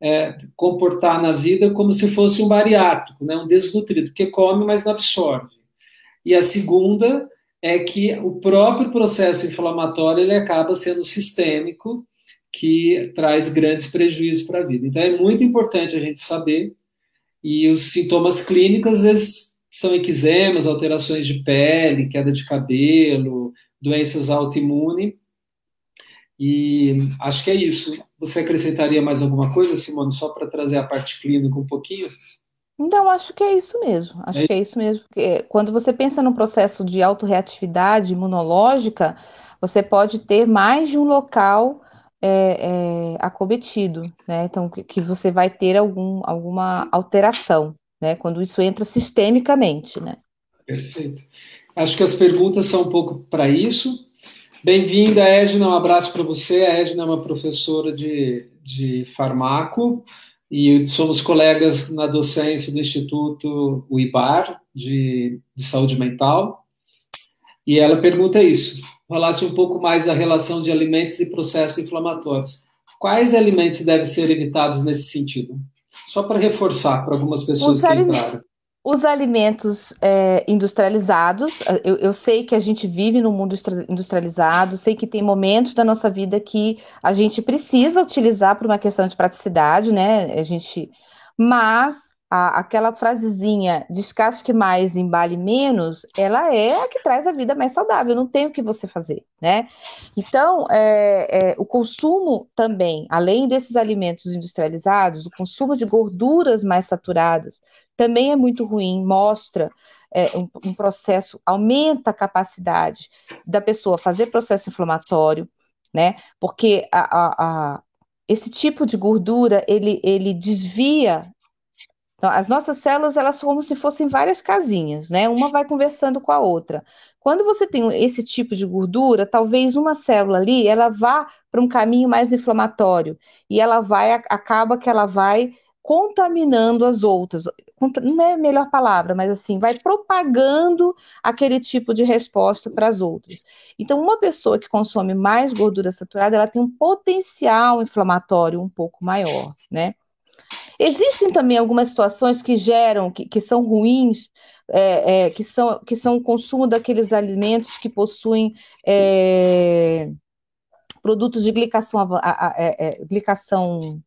é, comportar na vida como se fosse um bariátrico, né, um desnutrido, porque come, mas não absorve. E a segunda é que o próprio processo inflamatório ele acaba sendo sistêmico, que traz grandes prejuízos para a vida. Então, é muito importante a gente saber, e os sintomas clínicos, eles são eczemas, alterações de pele, queda de cabelo, doenças autoimunes. E acho que é isso. Você acrescentaria mais alguma coisa, Simone, só para trazer a parte clínica um pouquinho? Não, acho que é isso mesmo. Acho é. que é isso mesmo. Porque quando você pensa no processo de autorreatividade imunológica, você pode ter mais de um local é, é, acometido, né? Então, que, que você vai ter algum, alguma alteração né? Quando isso entra sistemicamente, né? Perfeito. Acho que as perguntas são um pouco para isso. Bem-vinda, Edna, um abraço para você. A Edna é uma professora de, de farmaco e somos colegas na docência do Instituto UIBAR, de, de Saúde Mental. E ela pergunta isso, falasse um pouco mais da relação de alimentos e processos inflamatórios. Quais alimentos devem ser evitados nesse sentido? Só para reforçar para algumas pessoas os que entraram. Os alimentos é, industrializados, eu, eu, sei que a gente vive no mundo industrializado, sei que tem momentos da nossa vida que a gente precisa utilizar por uma questão de praticidade, né? A gente, mas a, aquela frasezinha descasque mais, embale menos, ela é a que traz a vida mais saudável, não tem o que você fazer, né? Então, é, é, o consumo também, além desses alimentos industrializados, o consumo de gorduras mais saturadas também é muito ruim, mostra é, um, um processo, aumenta a capacidade da pessoa fazer processo inflamatório, né? Porque a, a, a, esse tipo de gordura ele, ele desvia então, as nossas células, elas são como se fossem várias casinhas, né? Uma vai conversando com a outra. Quando você tem esse tipo de gordura, talvez uma célula ali, ela vá para um caminho mais inflamatório e ela vai, acaba que ela vai contaminando as outras. Não é a melhor palavra, mas assim, vai propagando aquele tipo de resposta para as outras. Então, uma pessoa que consome mais gordura saturada, ela tem um potencial inflamatório um pouco maior, né? Existem também algumas situações que geram, que, que são ruins, é, é, que, são, que são o consumo daqueles alimentos que possuem é, produtos de glicação, a, a, é, é, glicação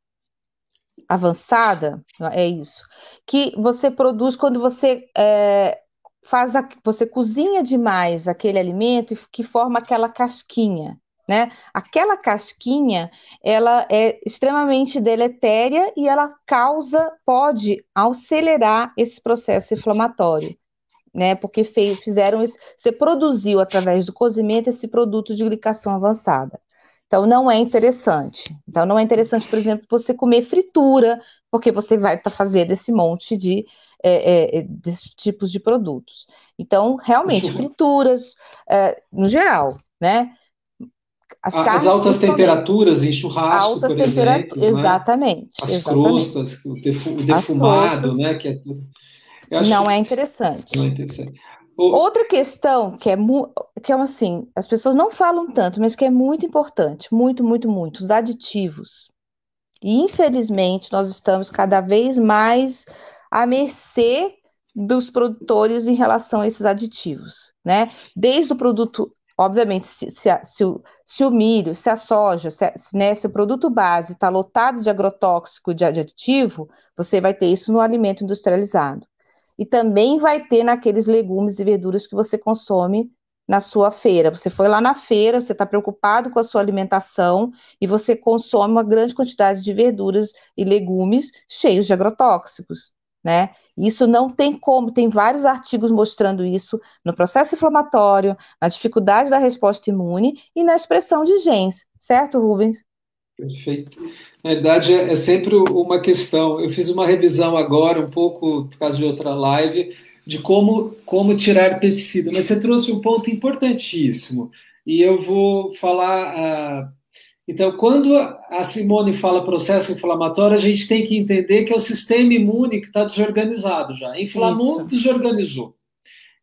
avançada, é isso, que você produz quando você é, faz a, você cozinha demais aquele alimento que forma aquela casquinha. Né? Aquela casquinha, ela é extremamente deletéria e ela causa, pode acelerar esse processo inflamatório, né? Porque fez, fizeram isso, você produziu através do cozimento esse produto de glicação avançada. Então, não é interessante. Então, não é interessante, por exemplo, você comer fritura, porque você vai estar tá fazendo esse monte de é, é, é, desses tipos de produtos. Então, realmente, frituras, é, no geral, né? As, As altas temperaturas em churrasco, altas por exemplo. Né? Exatamente. As exatamente. crostas, o, defumado, né? Que é tudo. Não é interessante. Não é interessante. Outra questão que é, que é assim, as pessoas não falam tanto, mas que é muito importante, muito, muito, muito, os aditivos. E infelizmente nós estamos cada vez mais à mercê dos produtores em relação a esses aditivos, né? Desde o produto, obviamente, se, se, se, o, se o, milho, se a soja, se, né, se o produto base está lotado de agrotóxico, de aditivo, você vai ter isso no alimento industrializado e também vai ter naqueles legumes e verduras que você consome na sua feira. Você foi lá na feira, você está preocupado com a sua alimentação e você consome uma grande quantidade de verduras e legumes cheios de agrotóxicos. Né? Isso não tem como, tem vários artigos mostrando isso no processo inflamatório, na dificuldade da resposta imune e na expressão de genes, certo, Rubens? Perfeito. Na verdade, é, é sempre uma questão. Eu fiz uma revisão agora, um pouco por causa de outra live, de como, como tirar pesticida, mas você trouxe um ponto importantíssimo. E eu vou falar. Uh, então, quando a Simone fala processo inflamatório, a gente tem que entender que é o sistema imune que está desorganizado já. Inflamou, Isso. desorganizou.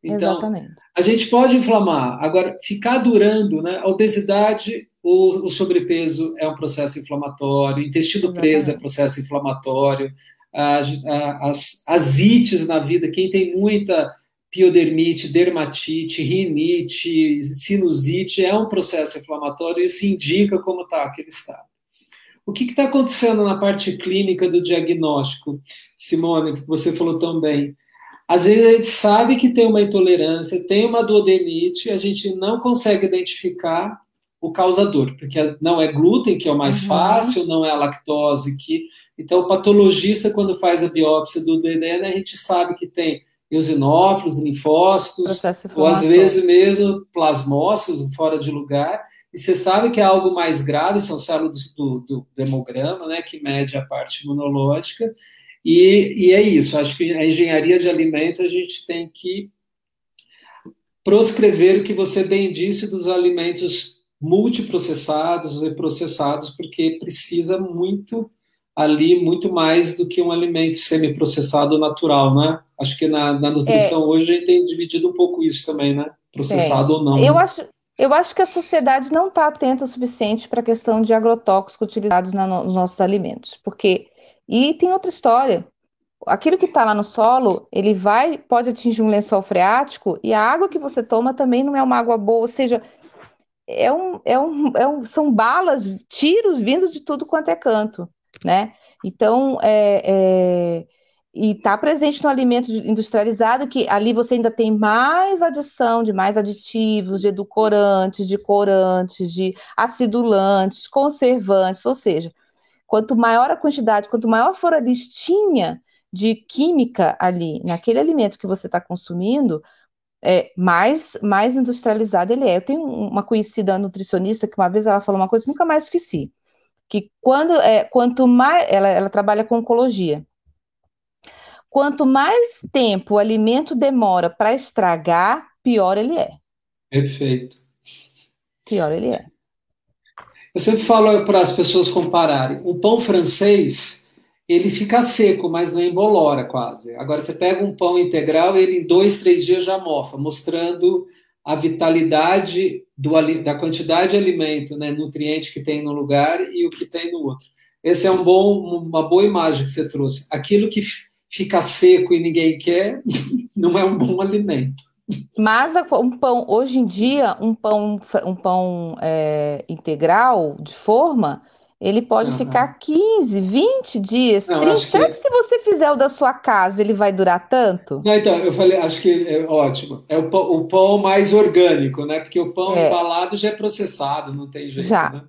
Então, Exatamente. a gente pode inflamar. Agora, ficar durando, né? A obesidade o, o sobrepeso é um processo inflamatório, intestino Exatamente. preso é processo inflamatório, as, as ites na vida, quem tem muita piodermite, dermatite, rinite, sinusite, é um processo inflamatório e isso indica como está aquele estado. O que está acontecendo na parte clínica do diagnóstico, Simone, você falou tão bem? Às vezes a gente sabe que tem uma intolerância, tem uma duodenite, a gente não consegue identificar o causador, porque não é glúten, que é o mais uhum. fácil, não é a lactose, que. Então, o patologista, quando faz a biópsia do DDN, a gente sabe que tem eosinófilos, linfócitos, ou às vezes mesmo plasmócitos fora de lugar, e você sabe que é algo mais grave, são células do, do, do hemograma, né, que mede a parte imunológica, e, e é isso, acho que a engenharia de alimentos a gente tem que proscrever o que você bem disse dos alimentos multiprocessados e processados, porque precisa muito ali, muito mais do que um alimento semi-processado natural, né? Acho que na, na nutrição é. hoje a gente tem dividido um pouco isso também, né? Processado é. ou não. Eu né? acho, eu acho que a sociedade não está atenta o suficiente para a questão de agrotóxicos utilizados na, nos nossos alimentos, porque e tem outra história. Aquilo que está lá no solo, ele vai, pode atingir um lençol freático e a água que você toma também não é uma água boa, ou seja, é um, é um, é um, são balas, tiros vindo de tudo quanto é canto, né? Então, é, é, e está presente no alimento industrializado, que ali você ainda tem mais adição de mais aditivos, de edulcorantes, de corantes, de acidulantes, conservantes, ou seja, quanto maior a quantidade, quanto maior for a listinha de química ali naquele alimento que você está consumindo, é, mais, mais industrializado ele é. Eu tenho uma conhecida nutricionista que uma vez ela falou uma coisa que nunca mais esqueci, que quando é, quanto mais ela, ela trabalha com oncologia, quanto mais tempo o alimento demora para estragar, pior ele é. Perfeito. Pior ele é. Eu sempre falo para as pessoas compararem. O pão francês ele fica seco, mas não embolora quase. Agora você pega um pão integral, ele em dois, três dias já mofa, mostrando a vitalidade do, da quantidade de alimento, né, nutriente que tem no lugar e o que tem no outro. Esse é um bom, uma boa imagem que você trouxe. Aquilo que fica seco e ninguém quer, (laughs) não é um bom alimento. Mas um pão, hoje em dia, um pão, um pão é, integral de forma, ele pode uhum. ficar 15, 20 dias, Não, 30. Será que... que... se você fizer o da sua casa, ele vai durar tanto? Não, então, eu falei, acho que é ótimo. É o pão, o pão mais orgânico, né? Porque o pão é. embalado já é processado, não tem jeito, já. né?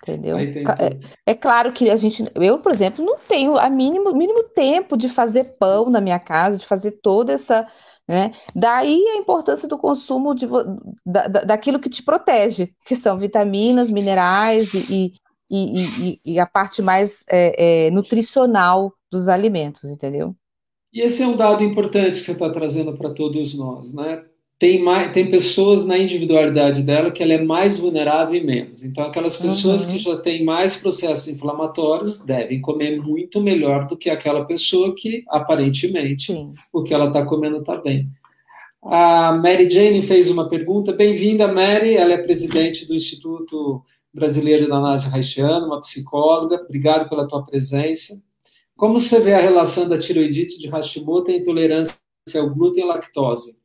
Entendeu? É, é, claro que a gente, eu, por exemplo, não tenho a mínimo, mínimo tempo de fazer pão na minha casa, de fazer toda essa Né? Daí a importância do consumo de, da, daquilo que te protege, que são vitaminas, minerais e, e, e, e a parte mais é, é, nutricional dos alimentos, entendeu? E esse é um dado importante que você está trazendo para todos nós, né? Tem, mais, tem pessoas na individualidade dela que ela é mais vulnerável e menos. Então, aquelas pessoas uhum. que já têm mais processos inflamatórios devem comer muito melhor do que aquela pessoa que, aparentemente, Sim. o que ela está comendo está bem. A Mary Jane fez uma pergunta. Bem-vinda, Mary. Ela é presidente do Instituto Brasileiro de Análise Haitiana, uma psicóloga. Obrigado pela tua presença. Como você vê a relação da tiroidite de Hashimoto e a intolerância ao glúten e lactose?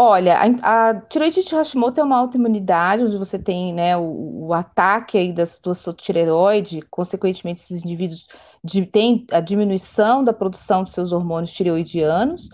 Olha, a, a tiroidite Hashimoto é uma autoimunidade onde você tem né, o, o ataque aí da sua tireoide, consequentemente esses indivíduos de, têm a diminuição da produção de seus hormônios tireoidianos.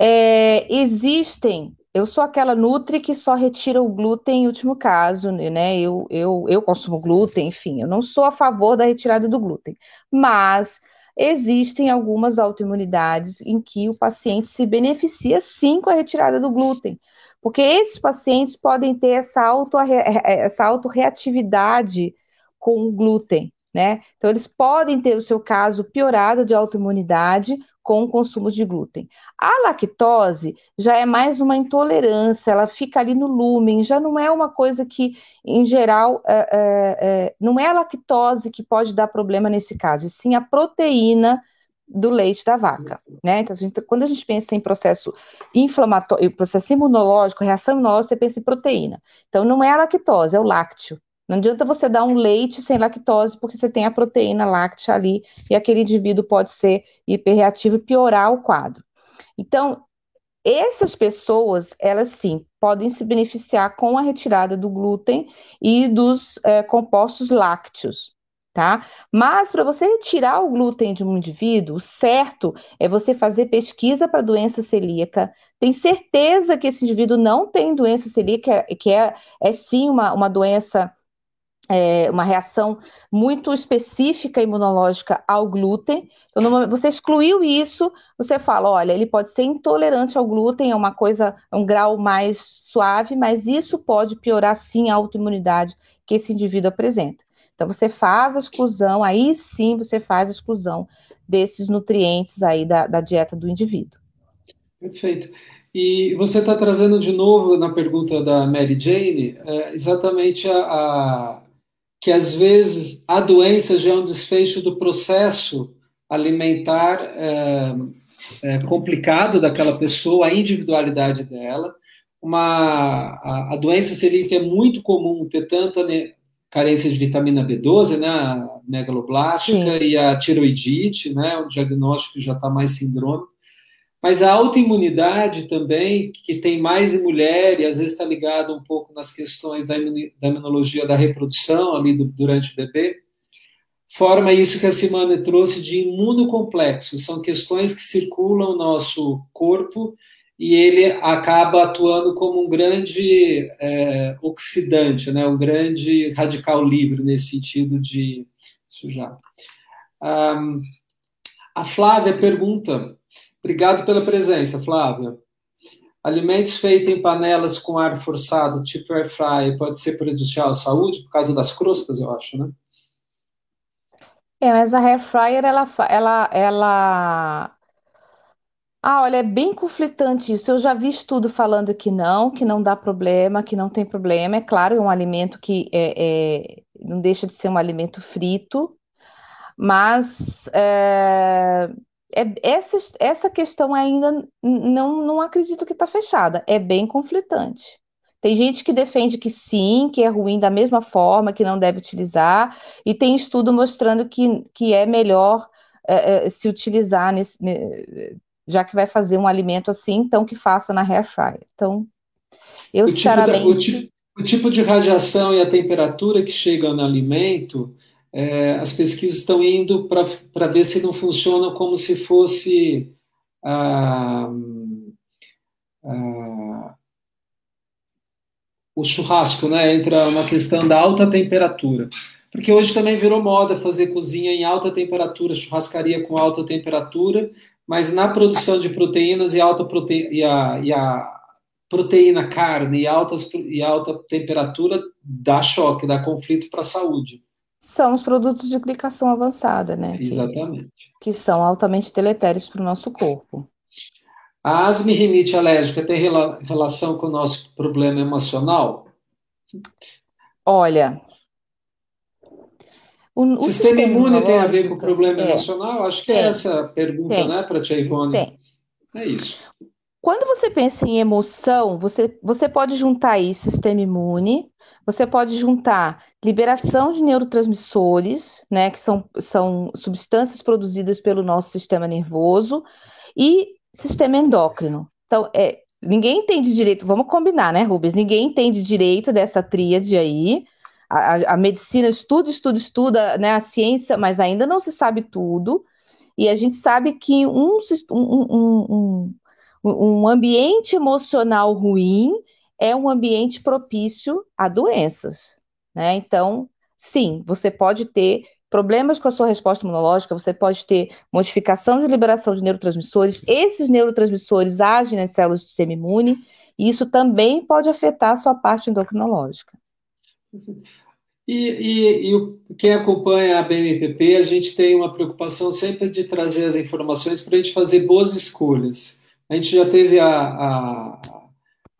É, existem, eu sou aquela Nutri que só retira o glúten em último caso, né? Eu, eu, eu consumo glúten, enfim, eu não sou a favor da retirada do glúten, mas existem algumas autoimunidades em que o paciente se beneficia sim com a retirada do glúten, porque esses pacientes podem ter essa, auto, essa autorreatividade com o glúten, né? Então, eles podem ter o seu caso piorado de autoimunidade com o consumo de glúten. A lactose já é mais uma intolerância, ela fica ali no lúmen, já não é uma coisa que, em geral, é, é, é, não é a lactose que pode dar problema nesse caso, e sim a proteína do leite da vaca, né? Então, a gente, quando a gente pensa em processo inflamatório, processo imunológico, reação imunológica, você pensa em proteína. Então, não é a lactose, é o lácteo. Não adianta você dar um leite sem lactose, porque você tem a proteína láctea ali e aquele indivíduo pode ser hiperreativo e piorar o quadro. Então, essas pessoas, elas sim, podem se beneficiar com a retirada do glúten e dos é, compostos lácteos, tá? Mas para você retirar o glúten de um indivíduo, o certo é você fazer pesquisa para doença celíaca, tem certeza que esse indivíduo não tem doença celíaca, que é, é sim uma, uma doença é, uma reação muito específica imunológica ao glúten. Então, você excluiu isso, você fala, olha, ele pode ser intolerante ao glúten, é uma coisa, é um grau mais suave, mas isso pode piorar sim a autoimunidade que esse indivíduo apresenta. Então, você faz a exclusão, aí sim você faz a exclusão desses nutrientes aí da, da dieta do indivíduo. Perfeito. E você está trazendo de novo na pergunta da Mary Jane é, exatamente a, a que às vezes a doença já é um desfecho do processo alimentar é, é, complicado daquela pessoa, a individualidade dela. Uma, a, a doença celíaca é muito comum ter tanto a carência de vitamina B12, né, a megaloblástica, Sim. e a tiroidite, né, o diagnóstico já está mais sindrômico. Mas a autoimunidade também, que tem mais em mulher, e às vezes está ligado um pouco nas questões da, imunologia da reprodução ali do, durante o bebê, forma isso que a Simone trouxe de imunocomplexo. São questões que circulam no nosso corpo e ele acaba atuando como um grande é, oxidante, né? um grande radical livre nesse sentido de sujar. Um, a Flávia pergunta Obrigado pela presença, Flávia. Alimentos feitos em panelas com ar forçado, tipo air fry, pode ser prejudicial à saúde por causa das crostas, eu acho, né? É, mas a air fryer, ela, ela, ela... Ah, olha, é bem conflitante isso. Eu já vi estudo falando que não, que não dá problema, que não tem problema. É claro, é um alimento que é, é... não deixa de ser um alimento frito, mas é é, essa, essa questão ainda não, não acredito que está fechada. É bem conflitante. Tem gente que defende que sim, que é ruim da mesma forma, que não deve utilizar, e tem estudo mostrando que, que é melhor é, é se utilizar, nesse, já que vai fazer um alimento assim, então que faça na hair fryer. Então, eu o sinceramente. Tipo da, o, tipo, o tipo de radiação e a temperatura que chega no alimento é, as pesquisas estão indo para ver se não funciona como se fosse ah, ah, o churrasco, né? Entra uma questão da alta temperatura. Porque hoje também virou moda fazer cozinha em alta temperatura, churrascaria com alta temperatura, mas na produção de proteínas e alta proteína e a, e a proteína carne e, altas, e alta temperatura dá choque, dá conflito para a saúde. São os produtos de glicação avançada, né? Exatamente. Que, que são altamente deletérios para o nosso corpo. A asma e rinite alérgica tem rela relação com o nosso problema emocional? Olha, o, o sistema, sistema imune tem a ver com o problema é, emocional? Acho que é tem, é essa a pergunta, tem, né, para a Tia Ivone. Tem. É isso. Quando você pensa em emoção, você, você pode juntar aí sistema imune, você pode juntar liberação de neurotransmissores, né, que são, são substâncias produzidas pelo nosso sistema nervoso, e sistema endócrino. Então, é, ninguém entende direito, vamos combinar, né, Rubens? Ninguém entende direito dessa tríade aí, a, a, medicina estuda, estuda, estuda, né, a ciência, mas ainda não se sabe tudo. E a gente sabe que um, um, um, um ambiente emocional ruim é um ambiente propício a doenças. Né? Então, sim, você pode ter problemas com a sua resposta imunológica, você pode ter modificação de liberação de neurotransmissores. Esses neurotransmissores agem nas células do sistema imune, e isso também pode afetar a sua parte endocrinológica. E, e, e, quem acompanha a BMPP, a gente tem uma preocupação sempre de trazer as informações para a gente fazer boas escolhas. A gente já teve a, a,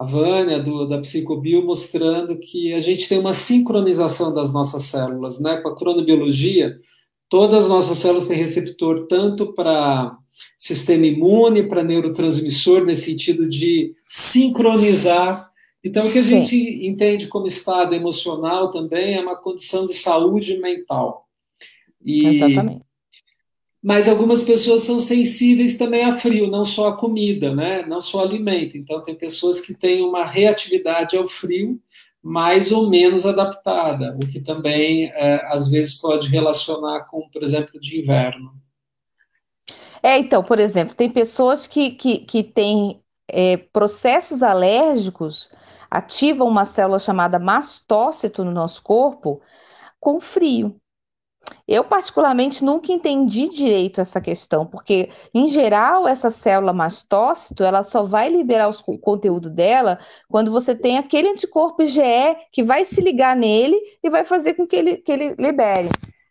a Vânia, do, da Psicobio, mostrando que a gente tem uma sincronização das nossas células, né? Com a cronobiologia, todas as nossas células têm receptor tanto para sistema imune, para neurotransmissor, nesse sentido de sincronizar então, o que a gente Sim. entende como estado emocional também é uma condição de saúde mental. E, Exatamente. Mas algumas pessoas são sensíveis também a frio, não só a comida, né? não só alimento. Então, tem pessoas que têm uma reatividade ao frio mais ou menos adaptada, o que também, é, às vezes, pode relacionar com, por exemplo, de inverno. É, então, por exemplo, tem pessoas que, que, que têm é, processos alérgicos ativam uma célula chamada mastócito no nosso corpo com frio. Eu, particularmente, nunca entendi direito essa questão, porque, em geral, essa célula mastócito, ela só vai liberar os, o conteúdo dela quando você tem aquele anticorpo IgE que vai se ligar nele e vai fazer com que ele, que ele libere,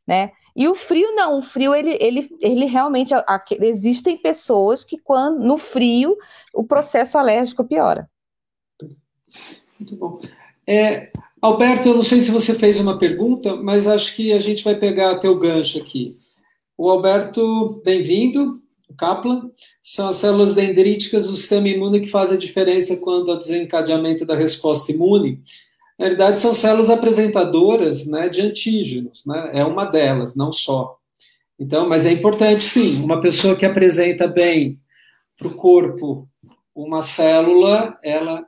né? E o frio não, o frio ele, ele, ele realmente existem pessoas que quando no frio o processo alérgico piora. Muito bom. É, Alberto, eu não sei se você fez uma pergunta, mas acho que a gente vai pegar teu gancho aqui. O Alberto, bem-vindo. O Kaplan, são as células dendríticas do sistema imune que fazem a diferença quando há desencadeamento da resposta imune. Na verdade, são células apresentadoras né, de antígenos, né? é uma delas, não só. Então, mas é importante, sim, uma pessoa que apresenta bem para o corpo uma célula, ela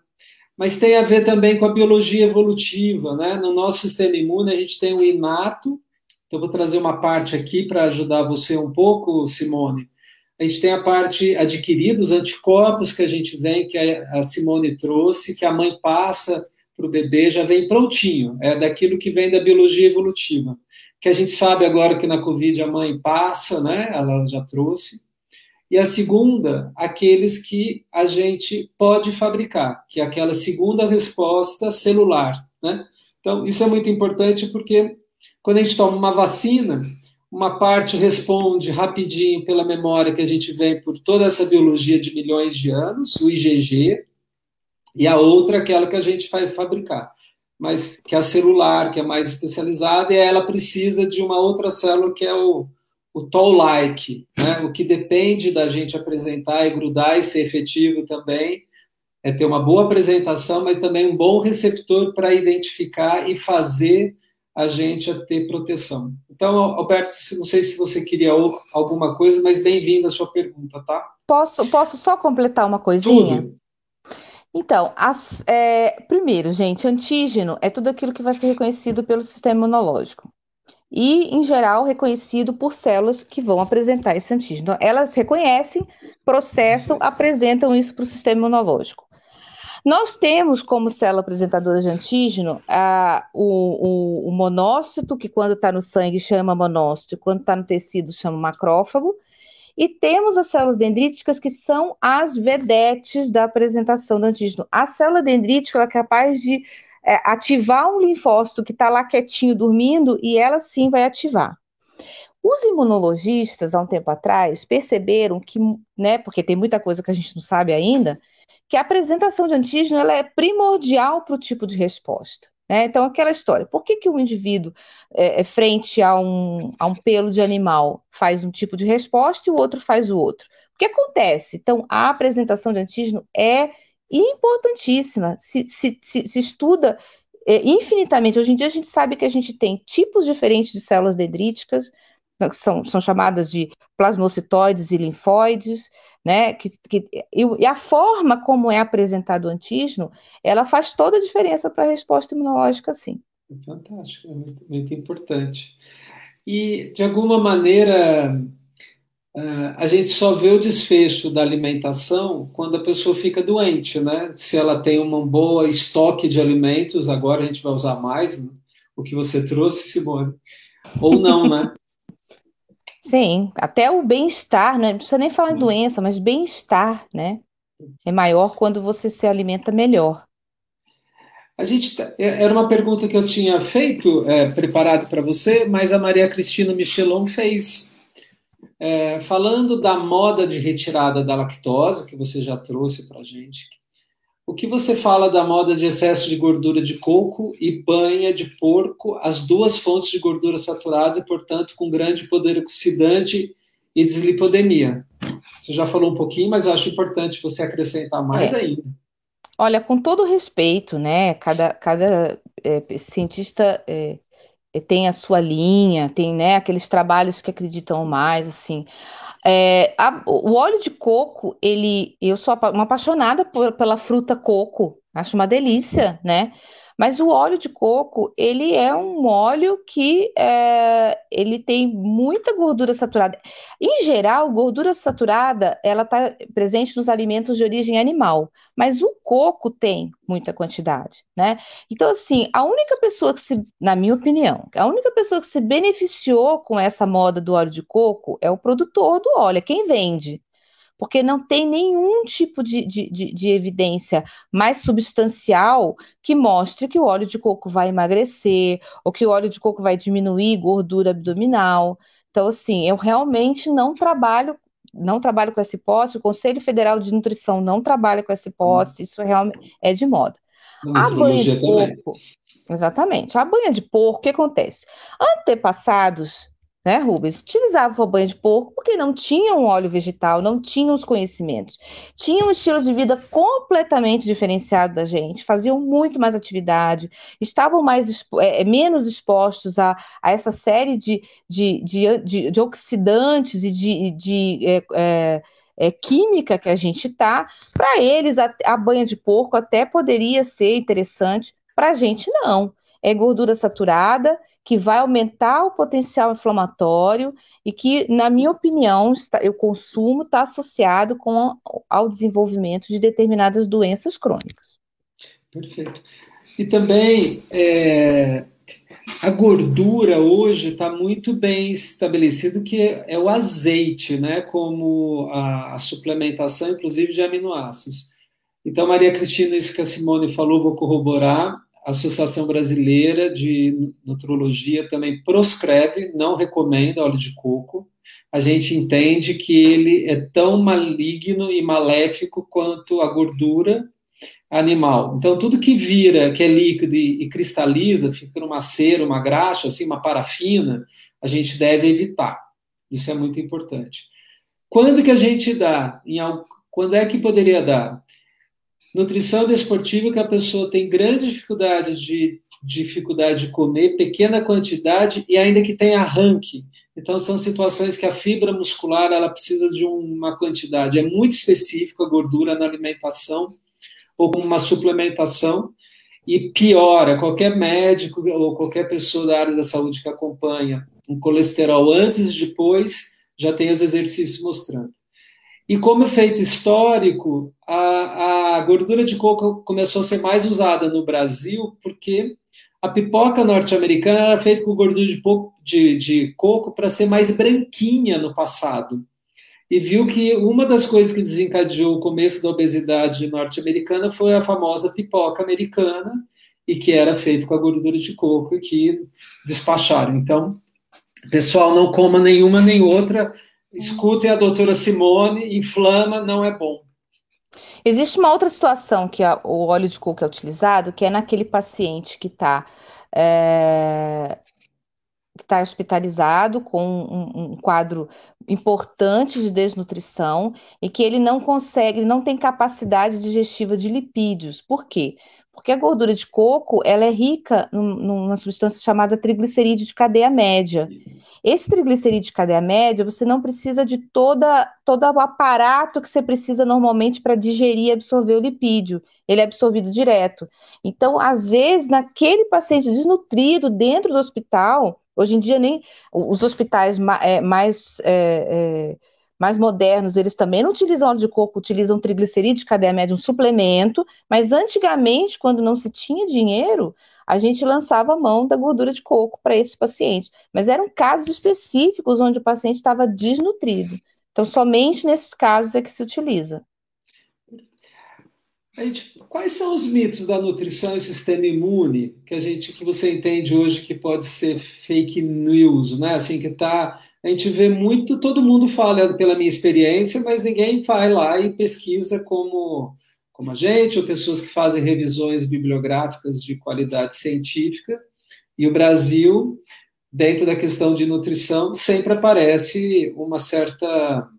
mas tem a ver também com a biologia evolutiva, né? No nosso sistema imune a gente tem o inato, então vou trazer uma parte aqui para ajudar você um pouco, Simone. A gente tem a parte adquirida, os anticorpos que a gente vem, que a Simone trouxe, que a mãe passa para o bebê, já vem prontinho, é daquilo que vem da biologia evolutiva. Que a gente sabe agora que na Covid a mãe passa, né? Ela já trouxe e a segunda, aqueles que a gente pode fabricar, que é aquela segunda resposta celular. Né? Então, isso é muito importante porque quando a gente toma uma vacina, uma parte responde rapidinho pela memória que a gente vem por toda essa biologia de milhões de anos, o IgG, e a outra, aquela que a gente vai fabricar, mas que é a celular, que é mais especializada, e ela precisa de uma outra célula que é o o toll-like, né? o que depende da gente apresentar e grudar e ser efetivo também, é ter uma boa apresentação, mas também um bom receptor para identificar e fazer a gente a ter proteção. Então, Alberto, não sei se você queria alguma coisa, mas bem-vindo a sua pergunta, tá? Posso, posso só completar uma coisinha? Tudo. Então, as, é, primeiro, gente, antígeno é tudo aquilo que vai ser reconhecido pelo sistema imunológico e, em geral, reconhecido por células que vão apresentar esse antígeno. Então, elas reconhecem, processam, apresentam isso para o sistema imunológico. Nós temos como célula apresentadora de antígeno a, o, o, o monócito, que quando está no sangue chama monócito, quando está no tecido chama macrófago, E temos as células dendríticas, que são as vedetes da apresentação do antígeno. A célula dendrítica é capaz de é, ativar um linfócito que está lá quietinho, dormindo, e ela sim vai ativar. Os imunologistas, há um tempo atrás, perceberam que, né, porque tem muita coisa que a gente não sabe ainda, que a apresentação de antígeno ela é primordial para o tipo de resposta. Né? Então, aquela história, por que, que um indivíduo, é, é, frente a um, a um pelo de animal, faz um tipo de resposta e o outro faz o outro? O que acontece? Então, a apresentação de antígeno é importantíssima, se, se, se, se estuda é, infinitamente. Hoje em dia, a gente sabe que a gente tem tipos diferentes de células dendríticas, que são, são chamadas de plasmocitoides e linfóides, né? Que, que, e, a forma como é apresentado o antígeno, ela faz toda a diferença para a resposta imunológica, sim. Fantástico, é muito, muito importante. E, de alguma maneira, a gente só vê o desfecho da alimentação quando a pessoa fica doente, né? Se ela tem um bom estoque de alimentos, agora a gente vai usar mais né? o que você trouxe, Simone, ou não, né? (laughs) Sim, até o bem-estar, né? não precisa nem falar em doença, mas bem-estar, né? É maior quando você se alimenta melhor. A gente tá, é, era uma pergunta que eu tinha feito, é, preparado para você, mas a Maria Cristina Michelon fez, é, falando da moda de retirada da lactose que você já trouxe para a gente. O que você fala da moda de excesso de gordura de coco e banha de porco, as duas fontes de gordura saturadas e, portanto, com grande poder oxidante e deslipodemia? Você já falou um pouquinho, mas eu acho importante você acrescentar mais é. ainda. Olha, com todo respeito, né? Cada, cada é, cientista é, tem a sua linha, tem né, aqueles trabalhos que acreditam mais, assim. É, a, o óleo de coco, ele, eu sou uma apaixonada por, pela fruta coco, acho uma delícia, né? Mas o óleo de coco, ele é um óleo que é, ele tem muita gordura saturada. Em geral, gordura saturada, ela está presente nos alimentos de origem animal, mas o coco tem muita quantidade, né? Então, assim, a única pessoa que se, na minha opinião, a única pessoa que se beneficiou com essa moda do óleo de coco é o produtor do óleo, é quem vende porque não tem nenhum tipo de, de, de, de, evidência mais substancial que mostre que o óleo de coco vai emagrecer, ou que o óleo de coco vai diminuir gordura abdominal. Então, assim, eu realmente não trabalho. Não trabalho com essa hipótese, o Conselho Federal de Nutrição não trabalha com essa hipótese, isso é realmente é de moda. A banha de porco, exatamente, a banha de porco, o que acontece? Antepassados né, Rubens? Utilizavam banho de porco porque não tinham óleo vegetal, não tinham os conhecimentos. Tinham um estilo de vida completamente diferenciado da gente, faziam muito mais atividade, estavam mais é, menos expostos a, a essa série de, de, de, de, de oxidantes e de, de é, é, é, química que a gente tá. Para eles, a, a banha de porco até poderia ser interessante, para a gente não. É gordura saturada que vai aumentar o potencial inflamatório e que, na minha opinião, está, o consumo está associado com ao desenvolvimento de determinadas doenças crônicas. Perfeito. E também é, a gordura hoje está muito bem estabelecido que é o azeite, né, como a, a suplementação, inclusive de aminoácidos. Então, Maria Cristina, isso que a Simone falou, vou corroborar. Associação Brasileira de Nutrologia também proscreve, não recomenda óleo de coco. A gente entende que ele é tão maligno e maléfico quanto a gordura animal. Então, tudo que vira, que é líquido e, cristaliza, fica numa cera, uma graxa, assim, uma parafina, a gente deve evitar. Isso é muito importante. Quando que a gente dá? Em, quando é que poderia dar? Nutrição desportiva que a pessoa tem grande dificuldade de dificuldade de comer, pequena quantidade e ainda que tenha arranque. Então são situações que a fibra muscular ela precisa de uma quantidade é muito específica a gordura na alimentação ou com uma suplementação e piora qualquer médico ou qualquer pessoa da área da saúde que acompanha um colesterol antes e depois já tem os exercícios mostrando. E como efeito histórico, a, a gordura de coco começou a ser mais usada no Brasil porque a pipoca norte-americana era feita com gordura de, de, de coco para ser mais branquinha no passado. e viu que uma das coisas que desencadeou o começo da obesidade norte-americana foi a famosa pipoca americana, e que era feito com a gordura de coco e que despacharam. Então, pessoal, não coma nenhuma nem outra, escutem a doutora Simone, inflama, não é bom. Existe uma outra situação que a, o óleo de coco é utilizado, que é naquele paciente que está é, está hospitalizado com um, um, quadro importante de desnutrição e que ele não consegue, não tem capacidade digestiva de lipídios. Por quê? Porque a gordura de coco, ela é rica numa substância chamada triglicerídeo de cadeia média. Esse triglicerídeo de cadeia média, você não precisa de toda, todo o aparato que você precisa normalmente para digerir e absorver o lipídio. Ele é absorvido direto. Então, às vezes, naquele paciente desnutrido dentro do hospital, hoje em dia nem os hospitais é, mais... É, é, mais modernos, eles também não utilizam óleo de coco, utilizam triglicerídeo de cadeia média, um suplemento, mas antigamente, quando não se tinha dinheiro, a gente lançava a mão da gordura de coco para esses pacientes. Mas eram casos específicos onde o paciente estava desnutrido. Então, somente nesses casos é que se utiliza. Gente, quais são os mitos da nutrição e sistema imune que a gente que você entende hoje que pode ser fake news, né? Assim que está a gente vê muito, todo mundo fala pela minha experiência, mas ninguém vai lá e pesquisa como, como a gente, ou pessoas que fazem revisões bibliográficas de qualidade científica. E o Brasil, dentro da questão de nutrição, sempre aparece uma certa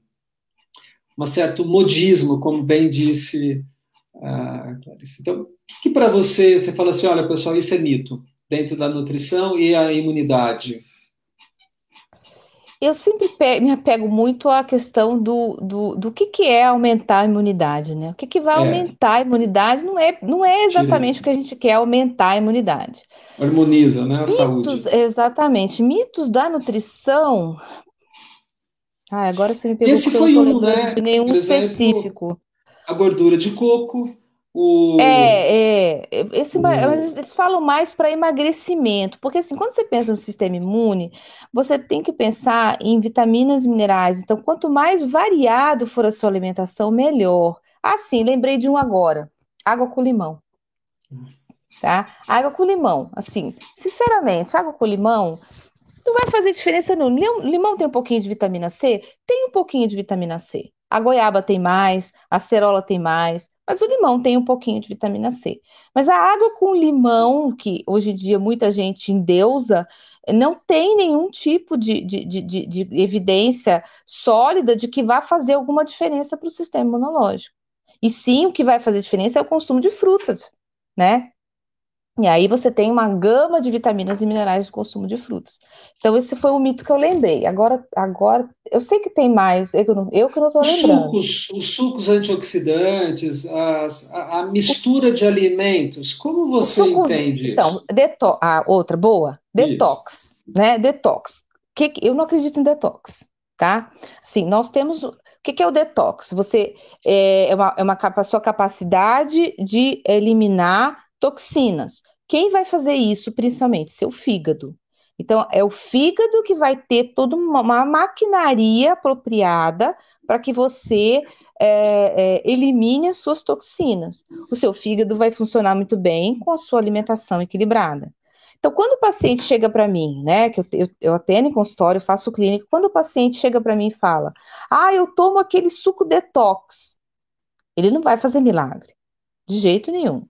um certo modismo, como bem disse a Clarice. Então, o que para você, você fala assim, olha, pessoal, isso é mito, dentro da nutrição e a imunidade? Eu sempre me apego muito à questão do, do, do que, que é aumentar a imunidade, né? O que, que vai é. aumentar a imunidade não é, não é exatamente o que a gente quer aumentar a imunidade. Harmoniza, né? A Mitos, saúde. Exatamente. Mitos da nutrição. Ah, agora você me perguntou. Esse foi um, né? De nenhum exemplo, específico. A gordura de coco, o... É, é, esse, o... mas eles falam mais para emagrecimento, porque assim, quando você pensa no sistema imune, você tem que pensar em vitaminas e minerais. Então, quanto mais variado for a sua alimentação, melhor. Ah, sim, lembrei de um agora: água com limão. Tá? Água com limão. Assim, sinceramente, água com limão não vai fazer diferença não. Limão tem um pouquinho de vitamina C? Tem um pouquinho de vitamina C. A goiaba tem mais, a cerola tem mais, mas o limão tem um pouquinho de vitamina C. Mas a água com limão, que hoje em dia muita gente endeusa, não tem nenhum tipo de, de, de, de evidência sólida de que vá fazer alguma diferença para o sistema imunológico. E sim, o que vai fazer diferença é o consumo de frutas, né? E aí você tem uma gama de vitaminas e minerais do consumo de frutas. Então, esse foi um mito que eu lembrei. Agora, agora eu sei que tem mais, eu, não, eu que não estou lembrando. Sucos, os sucos antioxidantes, as, a, a, mistura de alimentos, como você suco, entende então, isso? Então, a outra boa, detox, isso. né? Detox. Que, eu não acredito em detox, tá? Sim, nós temos o que, que, é o detox? Você é, é uma, é uma a sua capacidade de eliminar toxinas. Quem vai fazer isso, principalmente? Seu fígado. Então, é o fígado que vai ter toda uma, maquinaria apropriada para que você é, é, elimine as suas toxinas. O seu fígado vai funcionar muito bem com a sua alimentação equilibrada. Então, quando o paciente chega para mim, né, que eu, eu, eu atendo em consultório, faço clínica, quando o paciente chega para mim e fala, ah, eu tomo aquele suco detox, ele não vai fazer milagre, de jeito nenhum.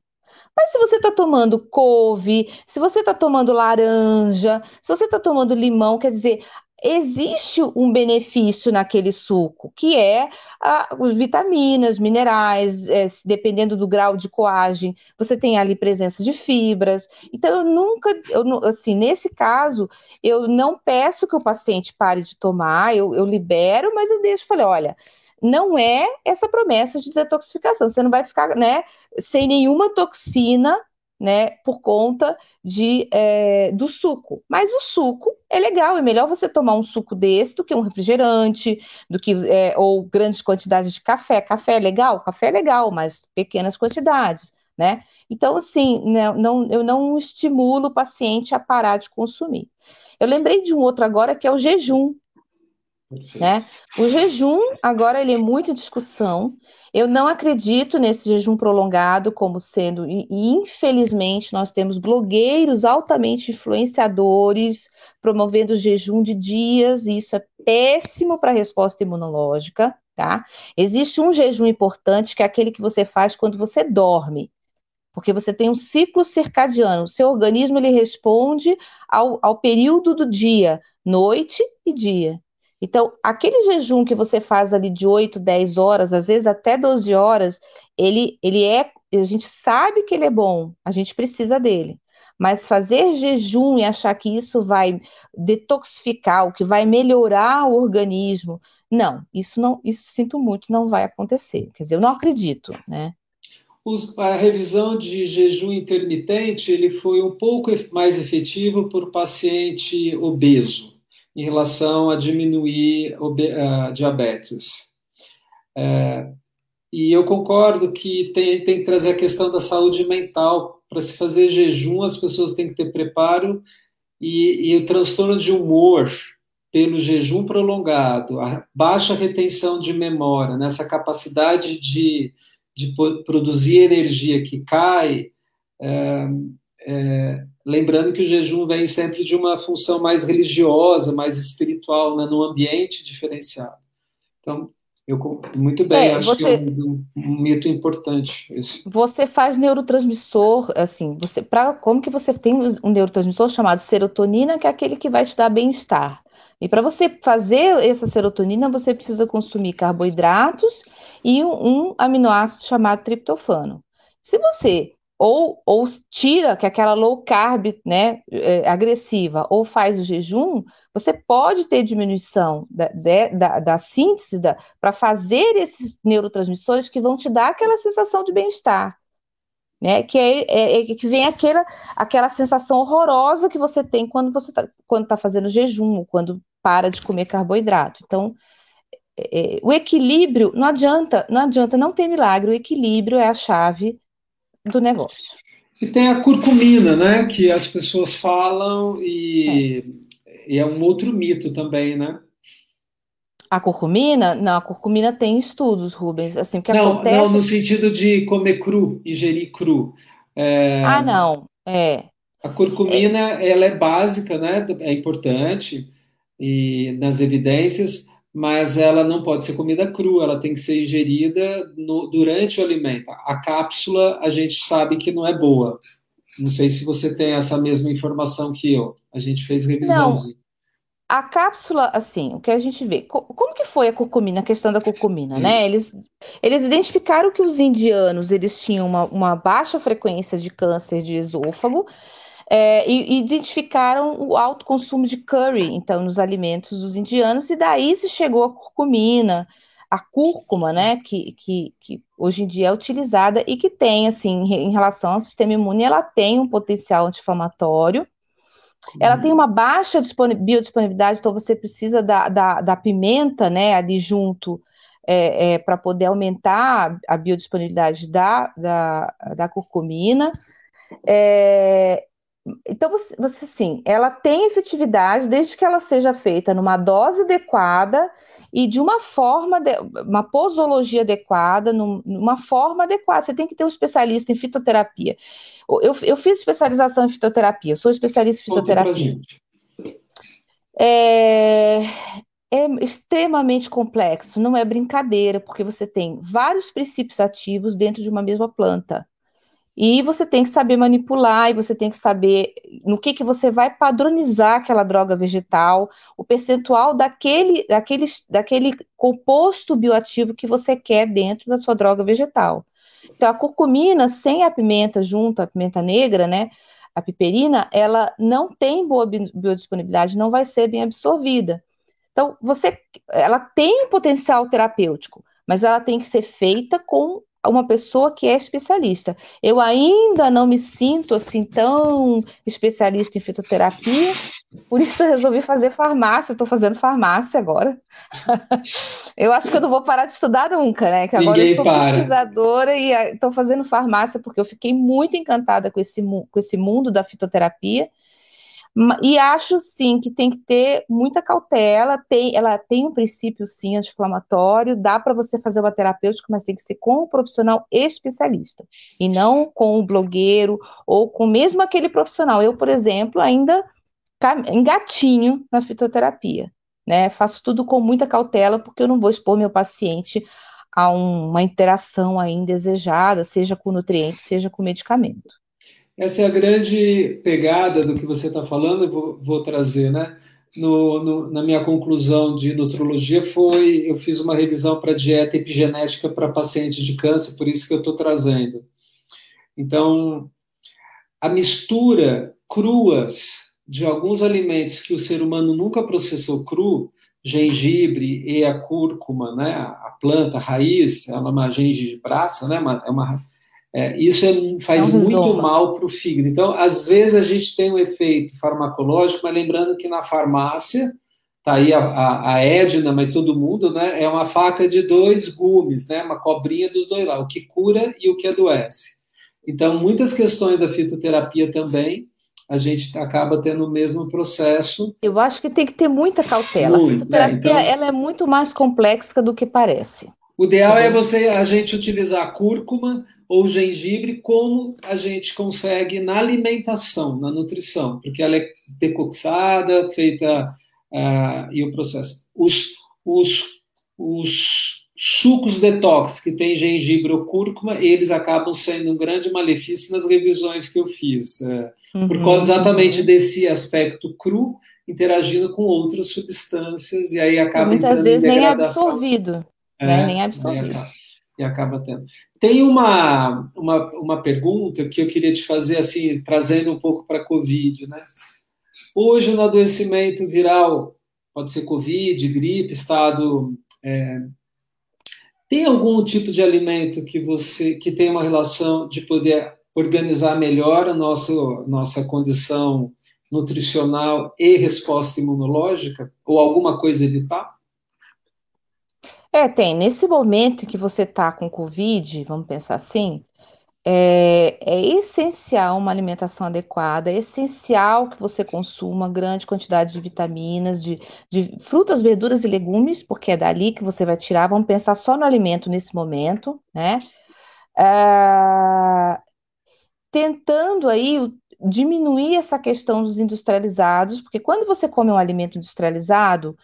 Mas se você está tomando couve, se você está tomando laranja, se você está tomando limão, quer dizer, existe um benefício naquele suco, que é as vitaminas, minerais, é, dependendo do grau de coagem, você tem ali presença de fibras. Então, eu nunca, eu, assim, nesse caso, eu não peço que o paciente pare de tomar, eu, eu libero, mas eu deixo, falei, olha, não é essa promessa de detoxificação. Você não vai ficar, né, sem nenhuma toxina, né, por conta de, é, do suco. Mas o suco é legal, é melhor você tomar um suco desse do que um refrigerante, do que é, ou grandes quantidades de café. Café é legal, café é legal, mas pequenas quantidades, né? Então, assim, não, né, não, eu não estimulo o paciente a parar de consumir. Eu lembrei de um outro agora que é o jejum. Né? O jejum, agora, ele é muito em discussão. Eu não acredito nesse jejum prolongado como sendo, e infelizmente, nós temos blogueiros altamente influenciadores promovendo jejum de dias, e isso é péssimo para a resposta imunológica, tá? Existe um jejum importante que é aquele que você faz quando você dorme porque você tem um ciclo circadiano. O seu organismo ele responde ao, ao período do dia, noite e dia. Então, aquele jejum que você faz ali de 8, 10 horas, às vezes até 12 horas, ele, ele é, a gente sabe que ele é bom, a gente precisa dele. Mas fazer jejum e achar que isso vai detoxificar, o que vai melhorar o organismo, não, isso não, isso sinto muito, não vai acontecer. Quer dizer, eu não acredito, né? a revisão de jejum intermitente ele foi um pouco mais efetivo por paciente obeso em relação a diminuir a diabetes. É, e eu concordo que tem, tem que trazer a questão da saúde mental. Para se fazer jejum, as pessoas têm que ter preparo e, e o transtorno de humor pelo jejum prolongado, a baixa retenção de memória, nessa capacidade de de produzir energia que cai, é, é, lembrando que o jejum vem sempre de uma função mais religiosa, mais espiritual, né, num ambiente diferenciado. Então, eu, muito bem, é, acho você, que é um, um, mito importante. Esse. Você faz neurotransmissor, assim, você, pra, como que você tem um neurotransmissor chamado serotonina, que é aquele que vai te dar bem-estar. E para você fazer essa serotonina, você precisa consumir carboidratos e um, um aminoácido chamado triptofano. Se você ou, ou tira, que aquela low carb né, é, agressiva, ou faz o jejum, você pode ter diminuição da, da, da síntese para fazer esses neurotransmissores que vão te dar aquela sensação de bem-estar né? Que é, é, é, que vem aquela, aquela sensação horrorosa que você tem quando você está quando tá fazendo jejum, quando para de comer carboidrato. Então, é, é, o equilíbrio não adianta, não adianta, não tem milagre. O equilíbrio é a chave do negócio. E tem a curcumina, né? Que as pessoas falam e é, e é um outro mito também, né? A curcumina? Não, a curcumina tem estudos, Rubens, assim, que não, acontece... Não, no sentido de comer cru, ingerir cru. É... Ah, não, é. A curcumina, é... ela é básica, né, é importante e nas evidências, mas ela não pode ser comida crua, ela tem que ser ingerida no, durante o alimento. A cápsula, a gente sabe que não é boa. Não sei se você tem essa mesma informação que eu. A gente fez revisão. Não a cápsula, assim, o que a gente vê, como que foi a curcumina, a questão da curcumina, né? Eles, eles identificaram que os indianos, eles tinham uma, uma baixa frequência de câncer de esôfago, é, e, e, identificaram o alto consumo de curry, então, nos alimentos dos indianos, e daí se chegou a curcumina, a cúrcuma, né, que, que, que hoje em dia é utilizada e que tem, assim, em relação ao sistema imune, ela tem um potencial anti-inflamatório, ela tem uma baixa biodisponibilidade, então você precisa da, da, da pimenta, né, ali junto, é, é, para poder aumentar a biodisponibilidade da, da, da curcumina. É, então, você, você sim, ela tem efetividade desde que ela seja feita numa dose adequada e de uma forma, de, uma posologia adequada, num, numa forma adequada. Você tem que ter um especialista em fitoterapia. Eu, eu fiz especialização em fitoterapia, sou especialista em fitoterapia. É, é extremamente complexo, não é brincadeira, porque você tem vários princípios ativos dentro de uma mesma planta. E você tem que saber manipular, e você tem que saber no que, que você vai padronizar aquela droga vegetal, o percentual daquele, daquele, daquele composto bioativo que você quer dentro da sua droga vegetal. Então, a curcumina sem a pimenta junto, a pimenta negra, né? A piperina, ela não tem boa biodisponibilidade, não vai ser bem absorvida. Então, você, ela tem um potencial terapêutico, mas ela tem que ser feita com uma pessoa que é especialista. Eu ainda não me sinto assim tão especialista em fitoterapia, por isso eu resolvi fazer farmácia. Estou fazendo farmácia agora. (laughs) eu acho que eu não vou parar de estudar nunca, né? Que agora Ninguém eu sou para. pesquisadora e estou fazendo farmácia porque eu fiquei muito encantada com esse, com esse mundo da fitoterapia. E acho sim que tem que ter muita cautela. Tem, ela tem um princípio sim anti-inflamatório. Dá para você fazer uma terapêutica, mas tem que ser com um profissional especialista e não com um blogueiro ou com mesmo aquele profissional. Eu, por exemplo, ainda engatinho na fitoterapia, né? Faço tudo com muita cautela porque eu não vou expor meu paciente a uma interação aí indesejada, seja com nutrientes, seja com medicamento. Essa é a grande pegada do que você está falando, eu vou, vou trazer, né? No, no, na minha conclusão de nutrologia foi, eu fiz uma revisão para dieta epigenética para pacientes de câncer, por isso que eu estou trazendo. Então, a mistura cruas de alguns alimentos que o ser humano nunca processou cru, gengibre e a cúrcuma, né, a planta, a raiz, ela é uma gengibrácea, né, é uma é, isso é, faz é um muito mal para o fígado. Então, às vezes a gente tem um efeito farmacológico, mas lembrando que na farmácia, tá aí a, a, a Edna, mas todo mundo, né? É uma faca de dois gumes, né? Uma cobrinha dos dois lá, o que cura e o que adoece. Então, muitas questões da fitoterapia também a gente acaba tendo o mesmo processo. Eu acho que tem que ter muita cautela. Muito, a fitoterapia né? então, ela é muito mais complexa do que parece. O ideal é você a gente utilizar cúrcuma ou gengibre como a gente consegue na alimentação, na nutrição, porque ela é decoxada, feita uh, e o processo. Os, os, os sucos detox que tem gengibre ou cúrcuma, eles acabam sendo um grande malefício nas revisões que eu fiz, uh, uhum, por causa exatamente uhum. desse aspecto cru interagindo com outras substâncias e aí acaba e muitas vezes nem é absorvido né? É, nem absorvido. E acaba, e acaba tendo. Tem uma, uma, uma pergunta que eu queria te fazer, assim, trazendo um pouco para a Covid, né? Hoje, no adoecimento viral, pode ser Covid, gripe, estado. É, tem algum tipo de alimento que você que tem uma relação de poder organizar melhor a nosso, nossa condição nutricional e resposta imunológica? Ou alguma coisa evitar? É, tem. Nesse momento que você está com Covid, vamos pensar assim, é, é, essencial uma alimentação adequada, é essencial que você consuma grande quantidade de vitaminas, de, de, frutas, verduras e legumes, porque é dali que você vai tirar. Vamos pensar só no alimento nesse momento, né? É, tentando aí diminuir essa questão dos industrializados, porque quando você come um alimento industrializado,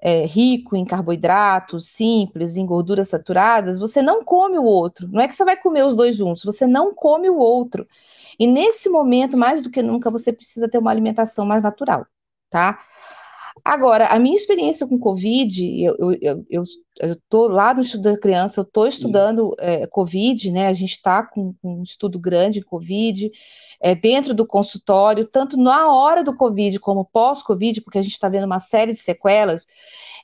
é, rico em carboidratos simples, em gorduras saturadas, você não come o outro. Não é que você vai comer os dois juntos, você não come o outro. E nesse momento, mais do que nunca, você precisa ter uma alimentação mais natural, tá? Agora, a minha experiência com Covid, eu, eu, eu, eu tô lá no estudo da criança, eu estou estudando é, Covid, né? A gente está com, com, um estudo grande em Covid, é, dentro do consultório, tanto na hora do Covid como pós-Covid, porque a gente está vendo uma série de sequelas,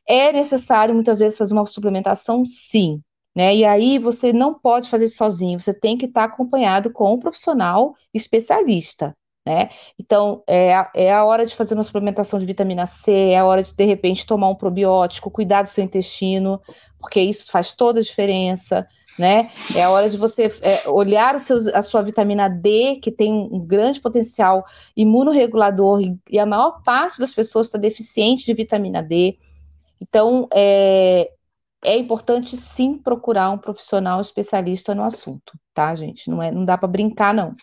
é necessário muitas vezes fazer uma suplementação, sim. Né? E aí você não pode fazer sozinho, você tem que estar tá acompanhado com um profissional especialista. Né? Então, é a, é a hora de fazer uma suplementação de vitamina C, é a hora de, de repente, tomar um probiótico, cuidar do seu intestino, porque isso faz toda a diferença né? É a hora de você é, olhar a sua vitamina D, que tem um grande potencial imunorregulador, e, e a maior parte das pessoas está deficiente de vitamina D. Então, é, é importante sim procurar um profissional especialista no assunto, tá, gente? Não, é, não dá para brincar, não.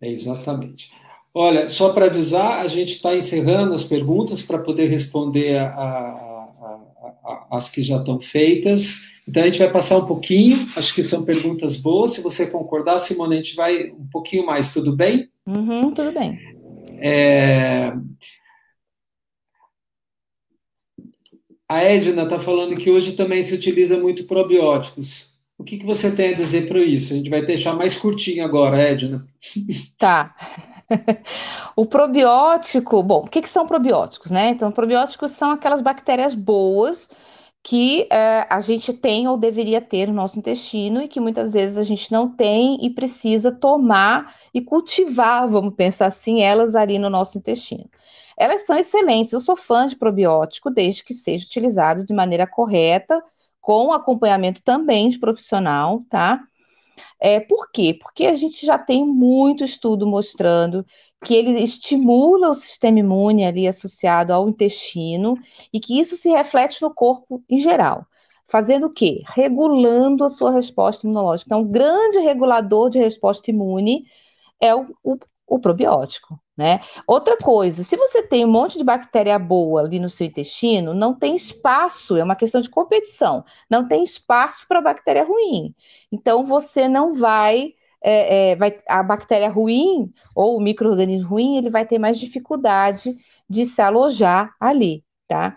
É exatamente. Olha, só para avisar, a gente está encerrando as perguntas para poder responder a, a, a, as que já estão feitas. Então a gente vai passar um pouquinho, acho que são perguntas boas. Se você concordar, Simone, a gente vai um pouquinho mais, tudo bem? Uhum, tudo bem. É... A Edna está falando que hoje também se utiliza muito probióticos. O que, que você tem a dizer para isso? A gente vai deixar mais curtinho agora, Edna. Tá. (laughs) (laughs) o probiótico, bom, o que, que são probióticos, né? Então, probióticos são aquelas bactérias boas que é, a gente tem ou deveria ter no nosso intestino e que muitas vezes a gente não tem e precisa tomar e cultivar, vamos pensar assim, elas ali no nosso intestino. Elas são excelentes, eu sou fã de probiótico desde que seja utilizado de maneira correta, com acompanhamento também de profissional, tá? É, por quê? Porque a gente já tem muito estudo mostrando que ele estimula o sistema imune ali associado ao intestino e que isso se reflete no corpo em geral. Fazendo o quê? Regulando a sua resposta imunológica. Então, um grande regulador de resposta imune é o, o, o probiótico. Né? Outra coisa, se você tem um monte de bactéria boa ali no seu intestino, não tem espaço, é uma questão de competição, não tem espaço para bactéria ruim. Então você não vai, é, é, vai, a bactéria ruim ou o microorganismo ruim, ele vai ter mais dificuldade de se alojar ali, tá?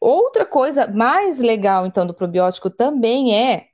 Outra coisa mais legal, então, do probiótico também é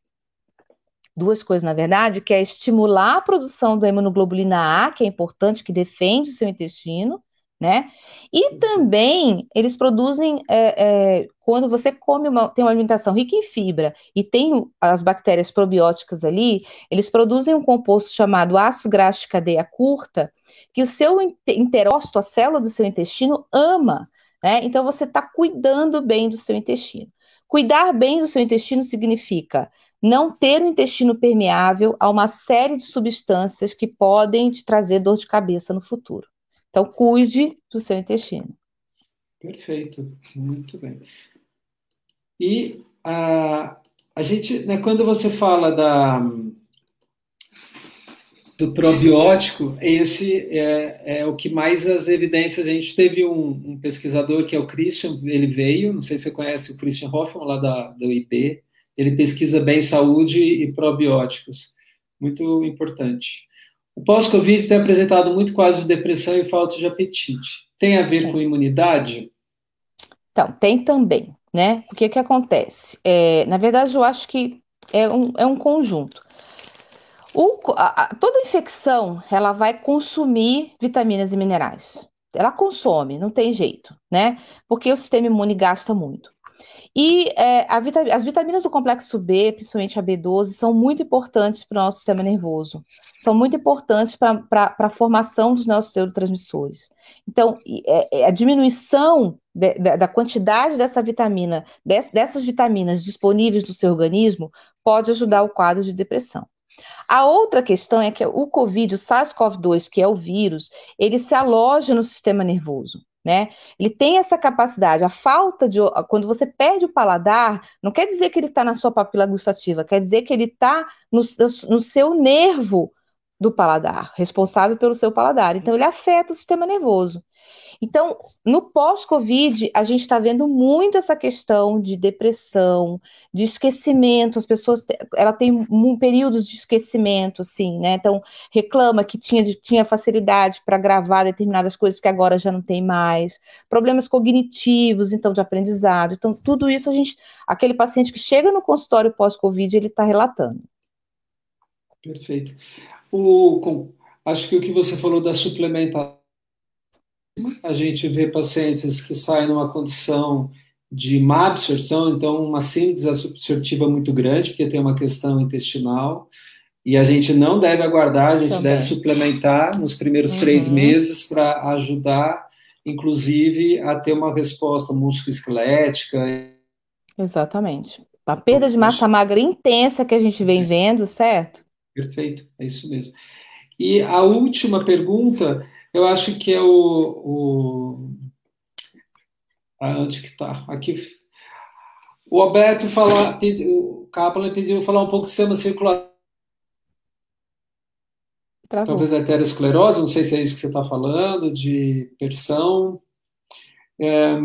duas coisas, na verdade, que é estimular a produção da imunoglobulina A, que é importante, que defende o seu intestino, né? E também eles produzem, é, é, quando você come uma, tem uma alimentação rica em fibra e tem as bactérias probióticas ali, eles produzem um composto chamado ácido graxo de cadeia curta, que o seu enterócito, a célula do seu intestino, ama, né? Então você está cuidando bem do seu intestino. Cuidar bem do seu intestino significa não ter o intestino permeável a uma série de substâncias que podem te trazer dor de cabeça no futuro. Então, cuide do seu intestino. Perfeito, muito bem. E a, a gente, né, quando você fala da, do probiótico, esse é, é, o que mais as evidências. A gente teve um, um, pesquisador que é o Christian, ele veio, não sei se você conhece o Christian Hoffman, lá da, do IP, ele pesquisa bem saúde e probióticos. Muito importante. O pós-Covid tem apresentado muito quadro de depressão e falta de apetite. Tem a ver é. com imunidade? Então, tem também, né? O que que acontece? É, na verdade, eu acho que é um, é um conjunto. O, a, a, toda infecção, ela vai consumir vitaminas e minerais. Ela consome, não tem jeito, né? Porque o sistema imune gasta muito. E é, as vitaminas do complexo B, principalmente a B12, são muito importantes para o nosso sistema nervoso. São muito importantes para a formação dos nossos neurotransmissores. Então, é, é, a diminuição de, de, da quantidade dessa vitamina, des, dessas vitaminas disponíveis no seu organismo, pode ajudar o quadro de depressão. A outra questão é que o COVID, o SARS-CoV-2, que é o vírus, ele se aloja no sistema nervoso né? Ele tem essa capacidade. A falta de. Quando você perde o paladar, não quer dizer que ele está na sua papila gustativa, quer dizer que ele está no, no seu nervo do paladar, responsável pelo seu paladar. Então, ele afeta o sistema nervoso. Então, no pós-Covid, a gente está vendo muito essa questão de depressão, de esquecimento. As pessoas, ela tem períodos de esquecimento, assim, né? Então, reclama que tinha, tinha facilidade para gravar determinadas coisas que agora já não tem mais. Problemas cognitivos, então, de aprendizado. Então, tudo isso a gente, aquele paciente que chega no consultório pós-Covid, ele está relatando. Perfeito. O, acho que o que você falou da suplementação a gente vê pacientes que saem numa condição de má absorção, então uma síntese absortiva muito grande, porque tem uma questão intestinal, e a gente não deve aguardar, a gente Também. deve suplementar nos primeiros uhum. três meses para ajudar, inclusive, a ter uma resposta musculoesquelética. Exatamente. A perda de massa magra intensa que a gente vem vendo, certo? Perfeito, é isso mesmo. E a última pergunta eu acho que é o. o onde que está? Aqui. O Alberto falou, o Kaplan pediu falar um pouco de sistema circulatório. Talvez arteriosclerose, não sei se é isso que você está falando, de pressão. É,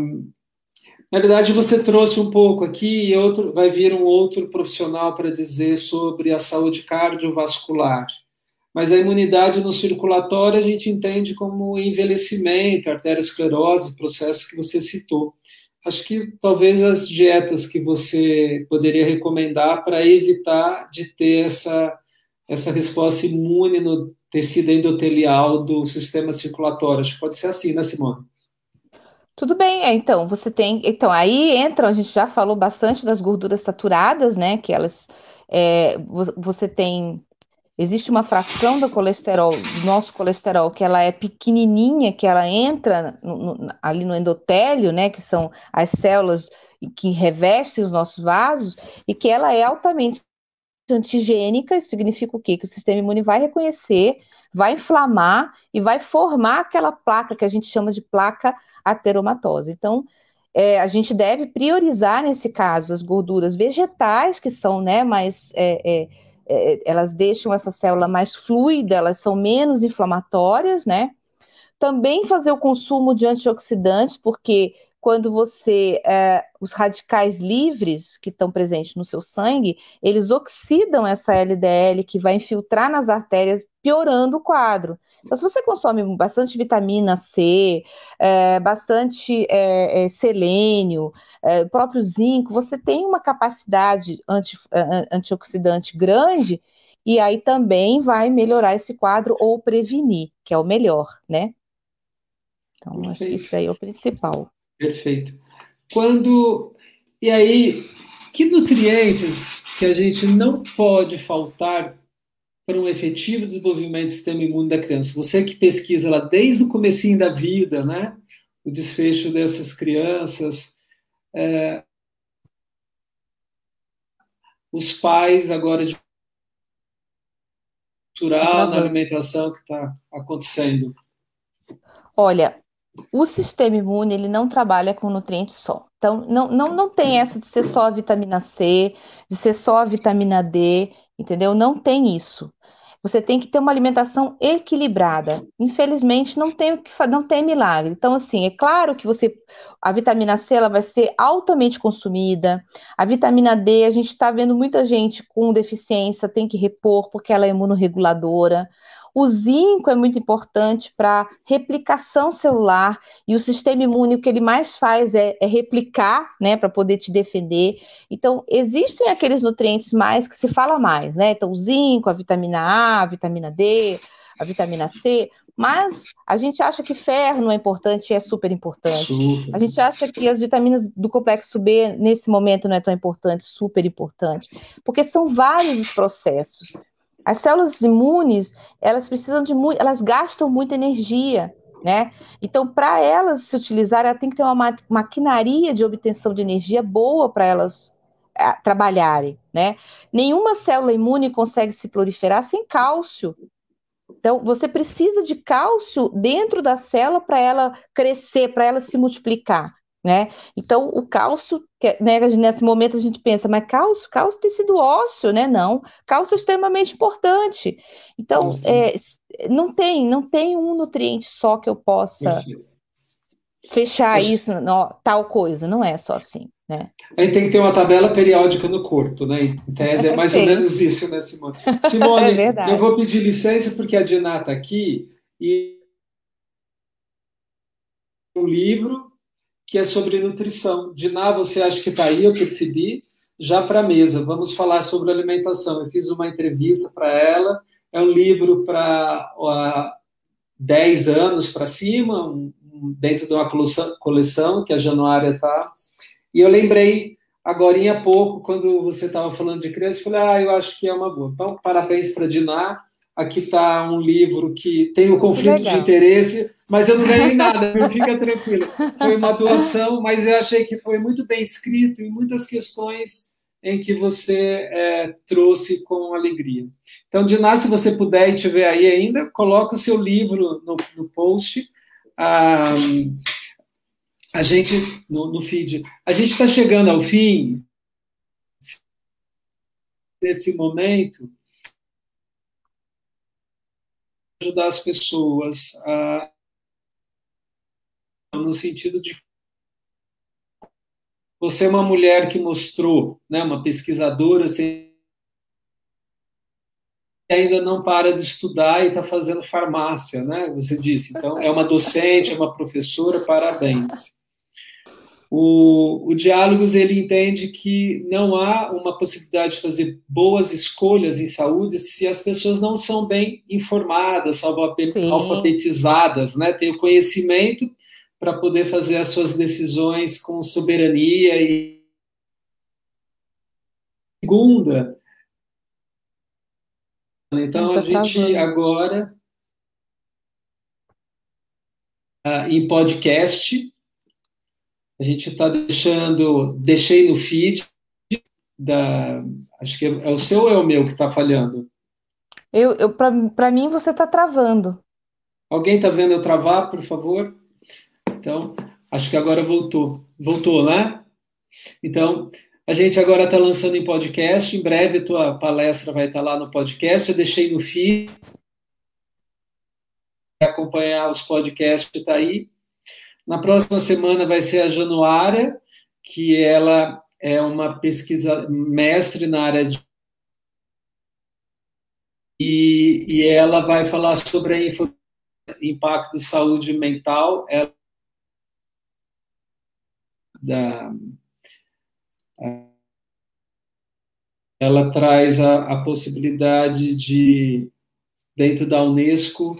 na verdade, você trouxe um pouco aqui e outro, vai vir um outro profissional para dizer sobre a saúde cardiovascular. Mas a imunidade no circulatório a gente entende como envelhecimento, arteriosclerose, processo que você citou. Acho que talvez as dietas que você poderia recomendar para evitar de ter essa, essa resposta imune no tecido endotelial do sistema circulatório. Acho que pode ser assim, né, Simone? Tudo bem, é, então, você tem. Então, aí entra, a gente já falou bastante das gorduras saturadas, né? Que elas. É, você tem Existe uma fração do colesterol, do nosso colesterol, que ela é pequenininha, que ela entra no, no, ali no endotélio, né, que são as células que revestem os nossos vasos, e que ela é altamente antigênica, isso significa o quê? Que o sistema imune vai reconhecer, vai inflamar e vai formar aquela placa que a gente chama de placa ateromatosa. Então, é, a gente deve priorizar, nesse caso, as gorduras vegetais, que são né, mais. É, é, elas deixam essa célula mais fluida, elas são menos inflamatórias, né? Também fazer o consumo de antioxidantes, porque quando você é, os radicais livres que estão presentes no seu sangue, eles oxidam essa LDL que vai infiltrar nas artérias, piorando o quadro. Então, se você consome bastante vitamina C, é, bastante é, é selênio, é, próprio zinco, você tem uma capacidade anti, antioxidante grande e aí também vai melhorar esse quadro ou prevenir, que é o melhor, né? Então, acho que isso aí é o principal. Perfeito. Quando. E aí, que nutrientes que a gente não pode faltar para um efetivo desenvolvimento do sistema imune da criança? Você que pesquisa lá desde o comecinho da vida, né? O desfecho dessas crianças. É... Os pais agora de cultural na alimentação que está acontecendo. Olha, o sistema imune ele não trabalha com nutrientes só. Então, não, não, não tem essa de ser só a vitamina C, de ser só a vitamina D, entendeu? Não tem isso. Você tem que ter uma alimentação equilibrada. Infelizmente, não tem não tem milagre. Então, assim, é claro que você a vitamina C ela vai ser altamente consumida. A vitamina D, a gente está vendo muita gente com deficiência, tem que repor porque ela é imunorreguladora. O zinco é muito importante para replicação celular e o sistema imune o que ele mais faz é, é replicar, né, para poder te defender. Então, existem aqueles nutrientes mais que se fala mais, né? Então, o zinco, a vitamina A, a vitamina D, a vitamina C, mas a gente acha que ferro não é importante e é super importante. Super. A gente acha que as vitaminas do complexo B, nesse momento, não é tão importante, super importante. Porque são vários os processos. As células imunes, elas precisam de muito, elas gastam muita energia, né? Então, para elas se utilizar, ela tem que ter uma ma maquinaria de obtenção de energia boa para elas a, trabalharem, né? Nenhuma célula imune consegue se proliferar sem cálcio. Então, você precisa de cálcio dentro da célula para ela crescer, para ela se multiplicar né? Então, o cálcio, que, né, nesse momento a gente pensa, mas cálcio, cálcio tecido ósseo, né? Não, cálcio é extremamente importante. Então, é, não tem, não tem um nutriente só que eu possa fechar isso, não, tal coisa, não é só assim, né? A gente tem que ter uma tabela periódica no corpo, né? Em tese é mais ou menos isso, né, Simone? (laughs) Simone, é eu vou pedir licença porque a Diná está aqui e o livro que é sobre nutrição. Diná, você acha que está aí, eu percebi, já para a mesa. Vamos falar sobre alimentação. Eu fiz uma entrevista para ela, é um livro para uh, 10 anos para cima, um, um, dentro de uma coleção, que a Januária está. E eu lembrei, agora há pouco, quando você estava falando de criança, eu falei, ah, eu acho que é uma boa. Então, parabéns para a Diná. Aqui está um livro que tem o conflito de interesse, mas eu não ganhei nada, (laughs) fica tranquilo. Foi uma doação, mas eu achei que foi muito bem escrito e muitas questões em que você é, trouxe com alegria. Então, Diná, se você puder e tiver aí ainda, coloca o seu livro no, no post. Ah, a gente, no, no feed, a gente está chegando ao fim. Nesse momento, ajudar as pessoas a, no sentido de você é uma mulher que mostrou, né, uma pesquisadora, você ainda não para de estudar e está fazendo farmácia, né? Você disse. Então, é uma docente, é uma professora, parabéns. O, o Diálogos ele entende que não há uma possibilidade de fazer boas escolhas em saúde se as pessoas não são bem informadas, alfabetizadas, né? Tem o conhecimento para poder fazer as suas decisões com soberania e segunda. Então a gente agora uh, em podcast a gente está deixando, deixei no feed da. Acho que é, o seu ou é o meu que está falhando? Eu, eu Para mim, você está travando. Alguém está vendo eu travar, por favor? Então, acho que agora voltou. Voltou, né? Então, a gente agora está lançando em podcast. Em breve, a tua palestra vai estar tá lá no podcast. Eu deixei no feed. Acompanhar os podcasts está aí. Na próxima semana vai ser a Januária, que ela é uma pesquisa mestre na área de e, e ela vai falar sobre o impacto de saúde mental ela, da, ela traz a, a, possibilidade de, dentro da Unesco,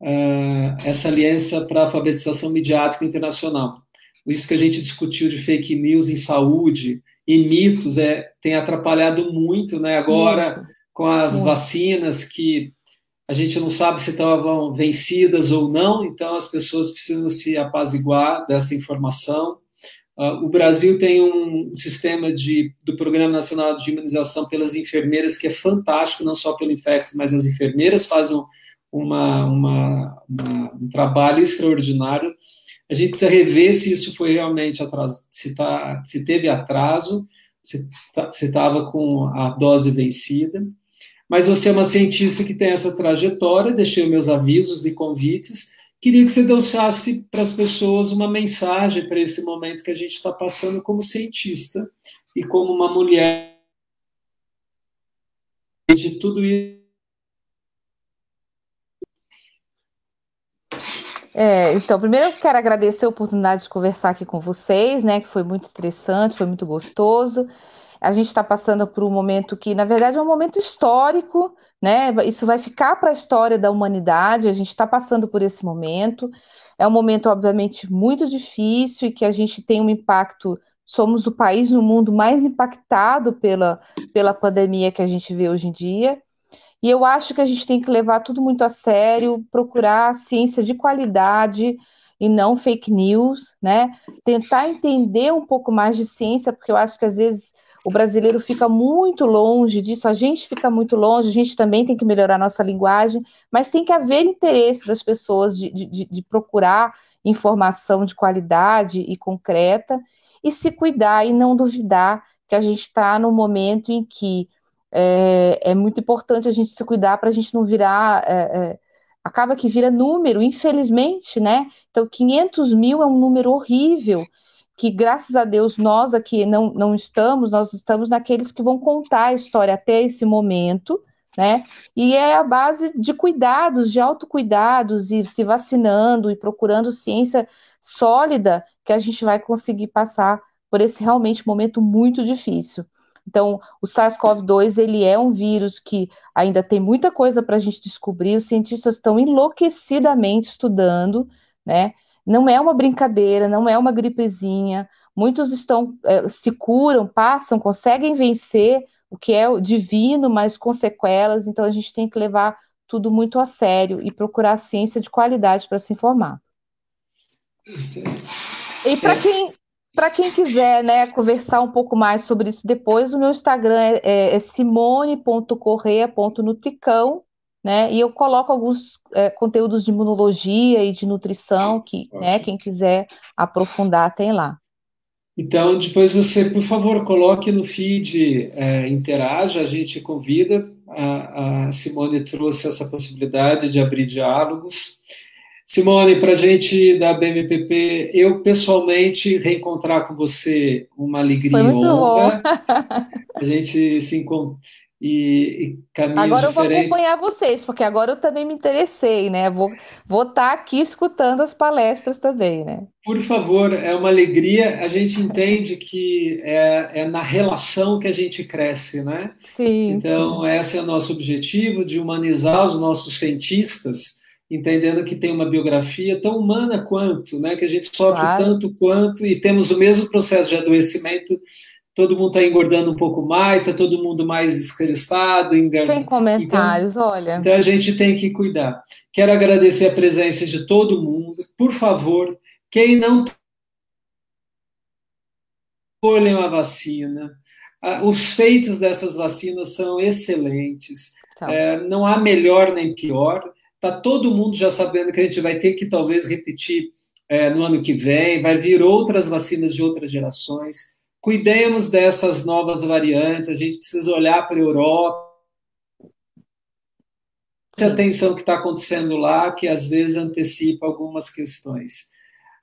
uh, essa aliança para a alfabetização midiática internacional isso que a gente discutiu de fake news em saúde e mitos é, tem atrapalhado muito, né? Agora, com as vacinas que a gente não sabe se estavam vencidas ou não, então as pessoas precisam se apaziguar dessa informação. Uh, o Brasil tem um sistema de, do Programa Nacional de Imunização pelas enfermeiras que é fantástico, não só pelo Infex, mas as enfermeiras fazem uma, uma, uma, um trabalho extraordinário a gente precisa rever se isso foi realmente atraso, se, tá, se teve atraso, se tá, estava com a dose vencida. Mas você é uma cientista que tem essa trajetória, deixei meus avisos e convites. Queria que você deixasse para as pessoas uma mensagem para esse momento que a gente está passando como cientista e como uma mulher de tudo isso É, então, primeiro eu quero agradecer a oportunidade de conversar aqui com vocês, né? Que foi muito interessante, foi muito gostoso. A gente está passando por um momento que, na verdade, é um momento histórico, né? Isso vai ficar para a história da humanidade. A gente está passando por esse momento. É um momento, obviamente, muito difícil e que a gente tem um impacto. Somos o país no mundo mais impactado pela, pela pandemia que a gente vê hoje em dia. E eu acho que a gente tem que levar tudo muito a sério, procurar ciência de qualidade e não fake news, né? Tentar entender um pouco mais de ciência, porque eu acho que às vezes o brasileiro fica muito longe disso, a gente fica muito longe, a gente também tem que melhorar nossa linguagem, mas tem que haver interesse das pessoas de, de, de procurar informação de qualidade e concreta e se cuidar e não duvidar que a gente está no momento em que é, é muito importante a gente se cuidar para a gente não virar. É, é, acaba que vira número, infelizmente, né? Então, 500 mil é um número horrível, que graças a Deus nós aqui não, não estamos, nós estamos naqueles que vão contar a história até esse momento, né? E é a base de cuidados, de autocuidados, e se vacinando e procurando ciência sólida que a gente vai conseguir passar por esse realmente momento muito difícil. Então, o SARS-CoV-2 ele é um vírus que ainda tem muita coisa para a gente descobrir. Os cientistas estão enlouquecidamente estudando, né? Não é uma brincadeira, não é uma gripezinha. Muitos estão é, se curam, passam, conseguem vencer o que é divino, mas com sequelas. Então, a gente tem que levar tudo muito a sério e procurar ciência de qualidade para se informar. E para quem para quem quiser né, conversar um pouco mais sobre isso depois, o meu Instagram é, é, é simone.correia.nutricão, né? E eu coloco alguns é, conteúdos de imunologia e de nutrição que, né, quem quiser aprofundar tem lá. Então, depois você, por favor, coloque no feed, é, interaja, a gente convida. A, a Simone trouxe essa possibilidade de abrir diálogos. Simone, para a gente da BMPP, eu pessoalmente reencontrar com você uma alegria Foi muito honra. a gente se encontra e, e caminhos Agora eu diferentes. vou acompanhar vocês, porque agora eu também me interessei, né? Vou vou estar tá aqui escutando as palestras também, né? Por favor, é uma alegria. A gente entende que é, é na relação que a gente cresce, né? Sim. Então, sim. esse é o nosso objetivo de humanizar os nossos cientistas entendendo que tem uma biografia tão humana quanto, né, que a gente sofre claro. tanto quanto e temos o mesmo processo de adoecimento. Todo mundo está engordando um pouco mais, está todo mundo mais estressado, enganado. Sem comentários, então, olha. Então a gente tem que cuidar. Quero agradecer a presença de todo mundo. Por favor, quem não escolhem a vacina, os feitos dessas vacinas são excelentes. Tá. É, não há melhor nem pior. Está todo mundo já sabendo que a gente vai ter que talvez repetir é, no ano que vem, vai vir outras vacinas de outras gerações. Cuidemos dessas novas variantes, a gente precisa olhar para a Europa. Atenção que está acontecendo lá, que às vezes antecipa algumas questões.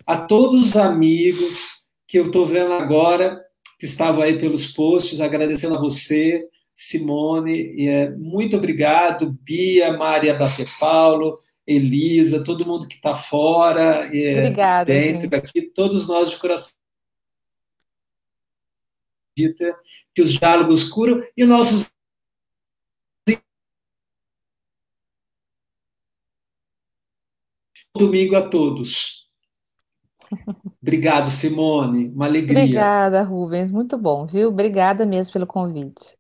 A todos os amigos que eu estou vendo agora, que estavam aí pelos posts, agradecendo a você, Simone, e, é, muito obrigado, Bia, Maria Bate Paulo, Elisa, todo mundo que está fora, e, é, Obrigada, dentro gente. aqui, todos nós de coração que os diálogos curam e nossos domingo a todos. (laughs) Obrigado, Simone. Uma alegria. Obrigada, Rubens. Muito bom, viu? Obrigada mesmo pelo convite.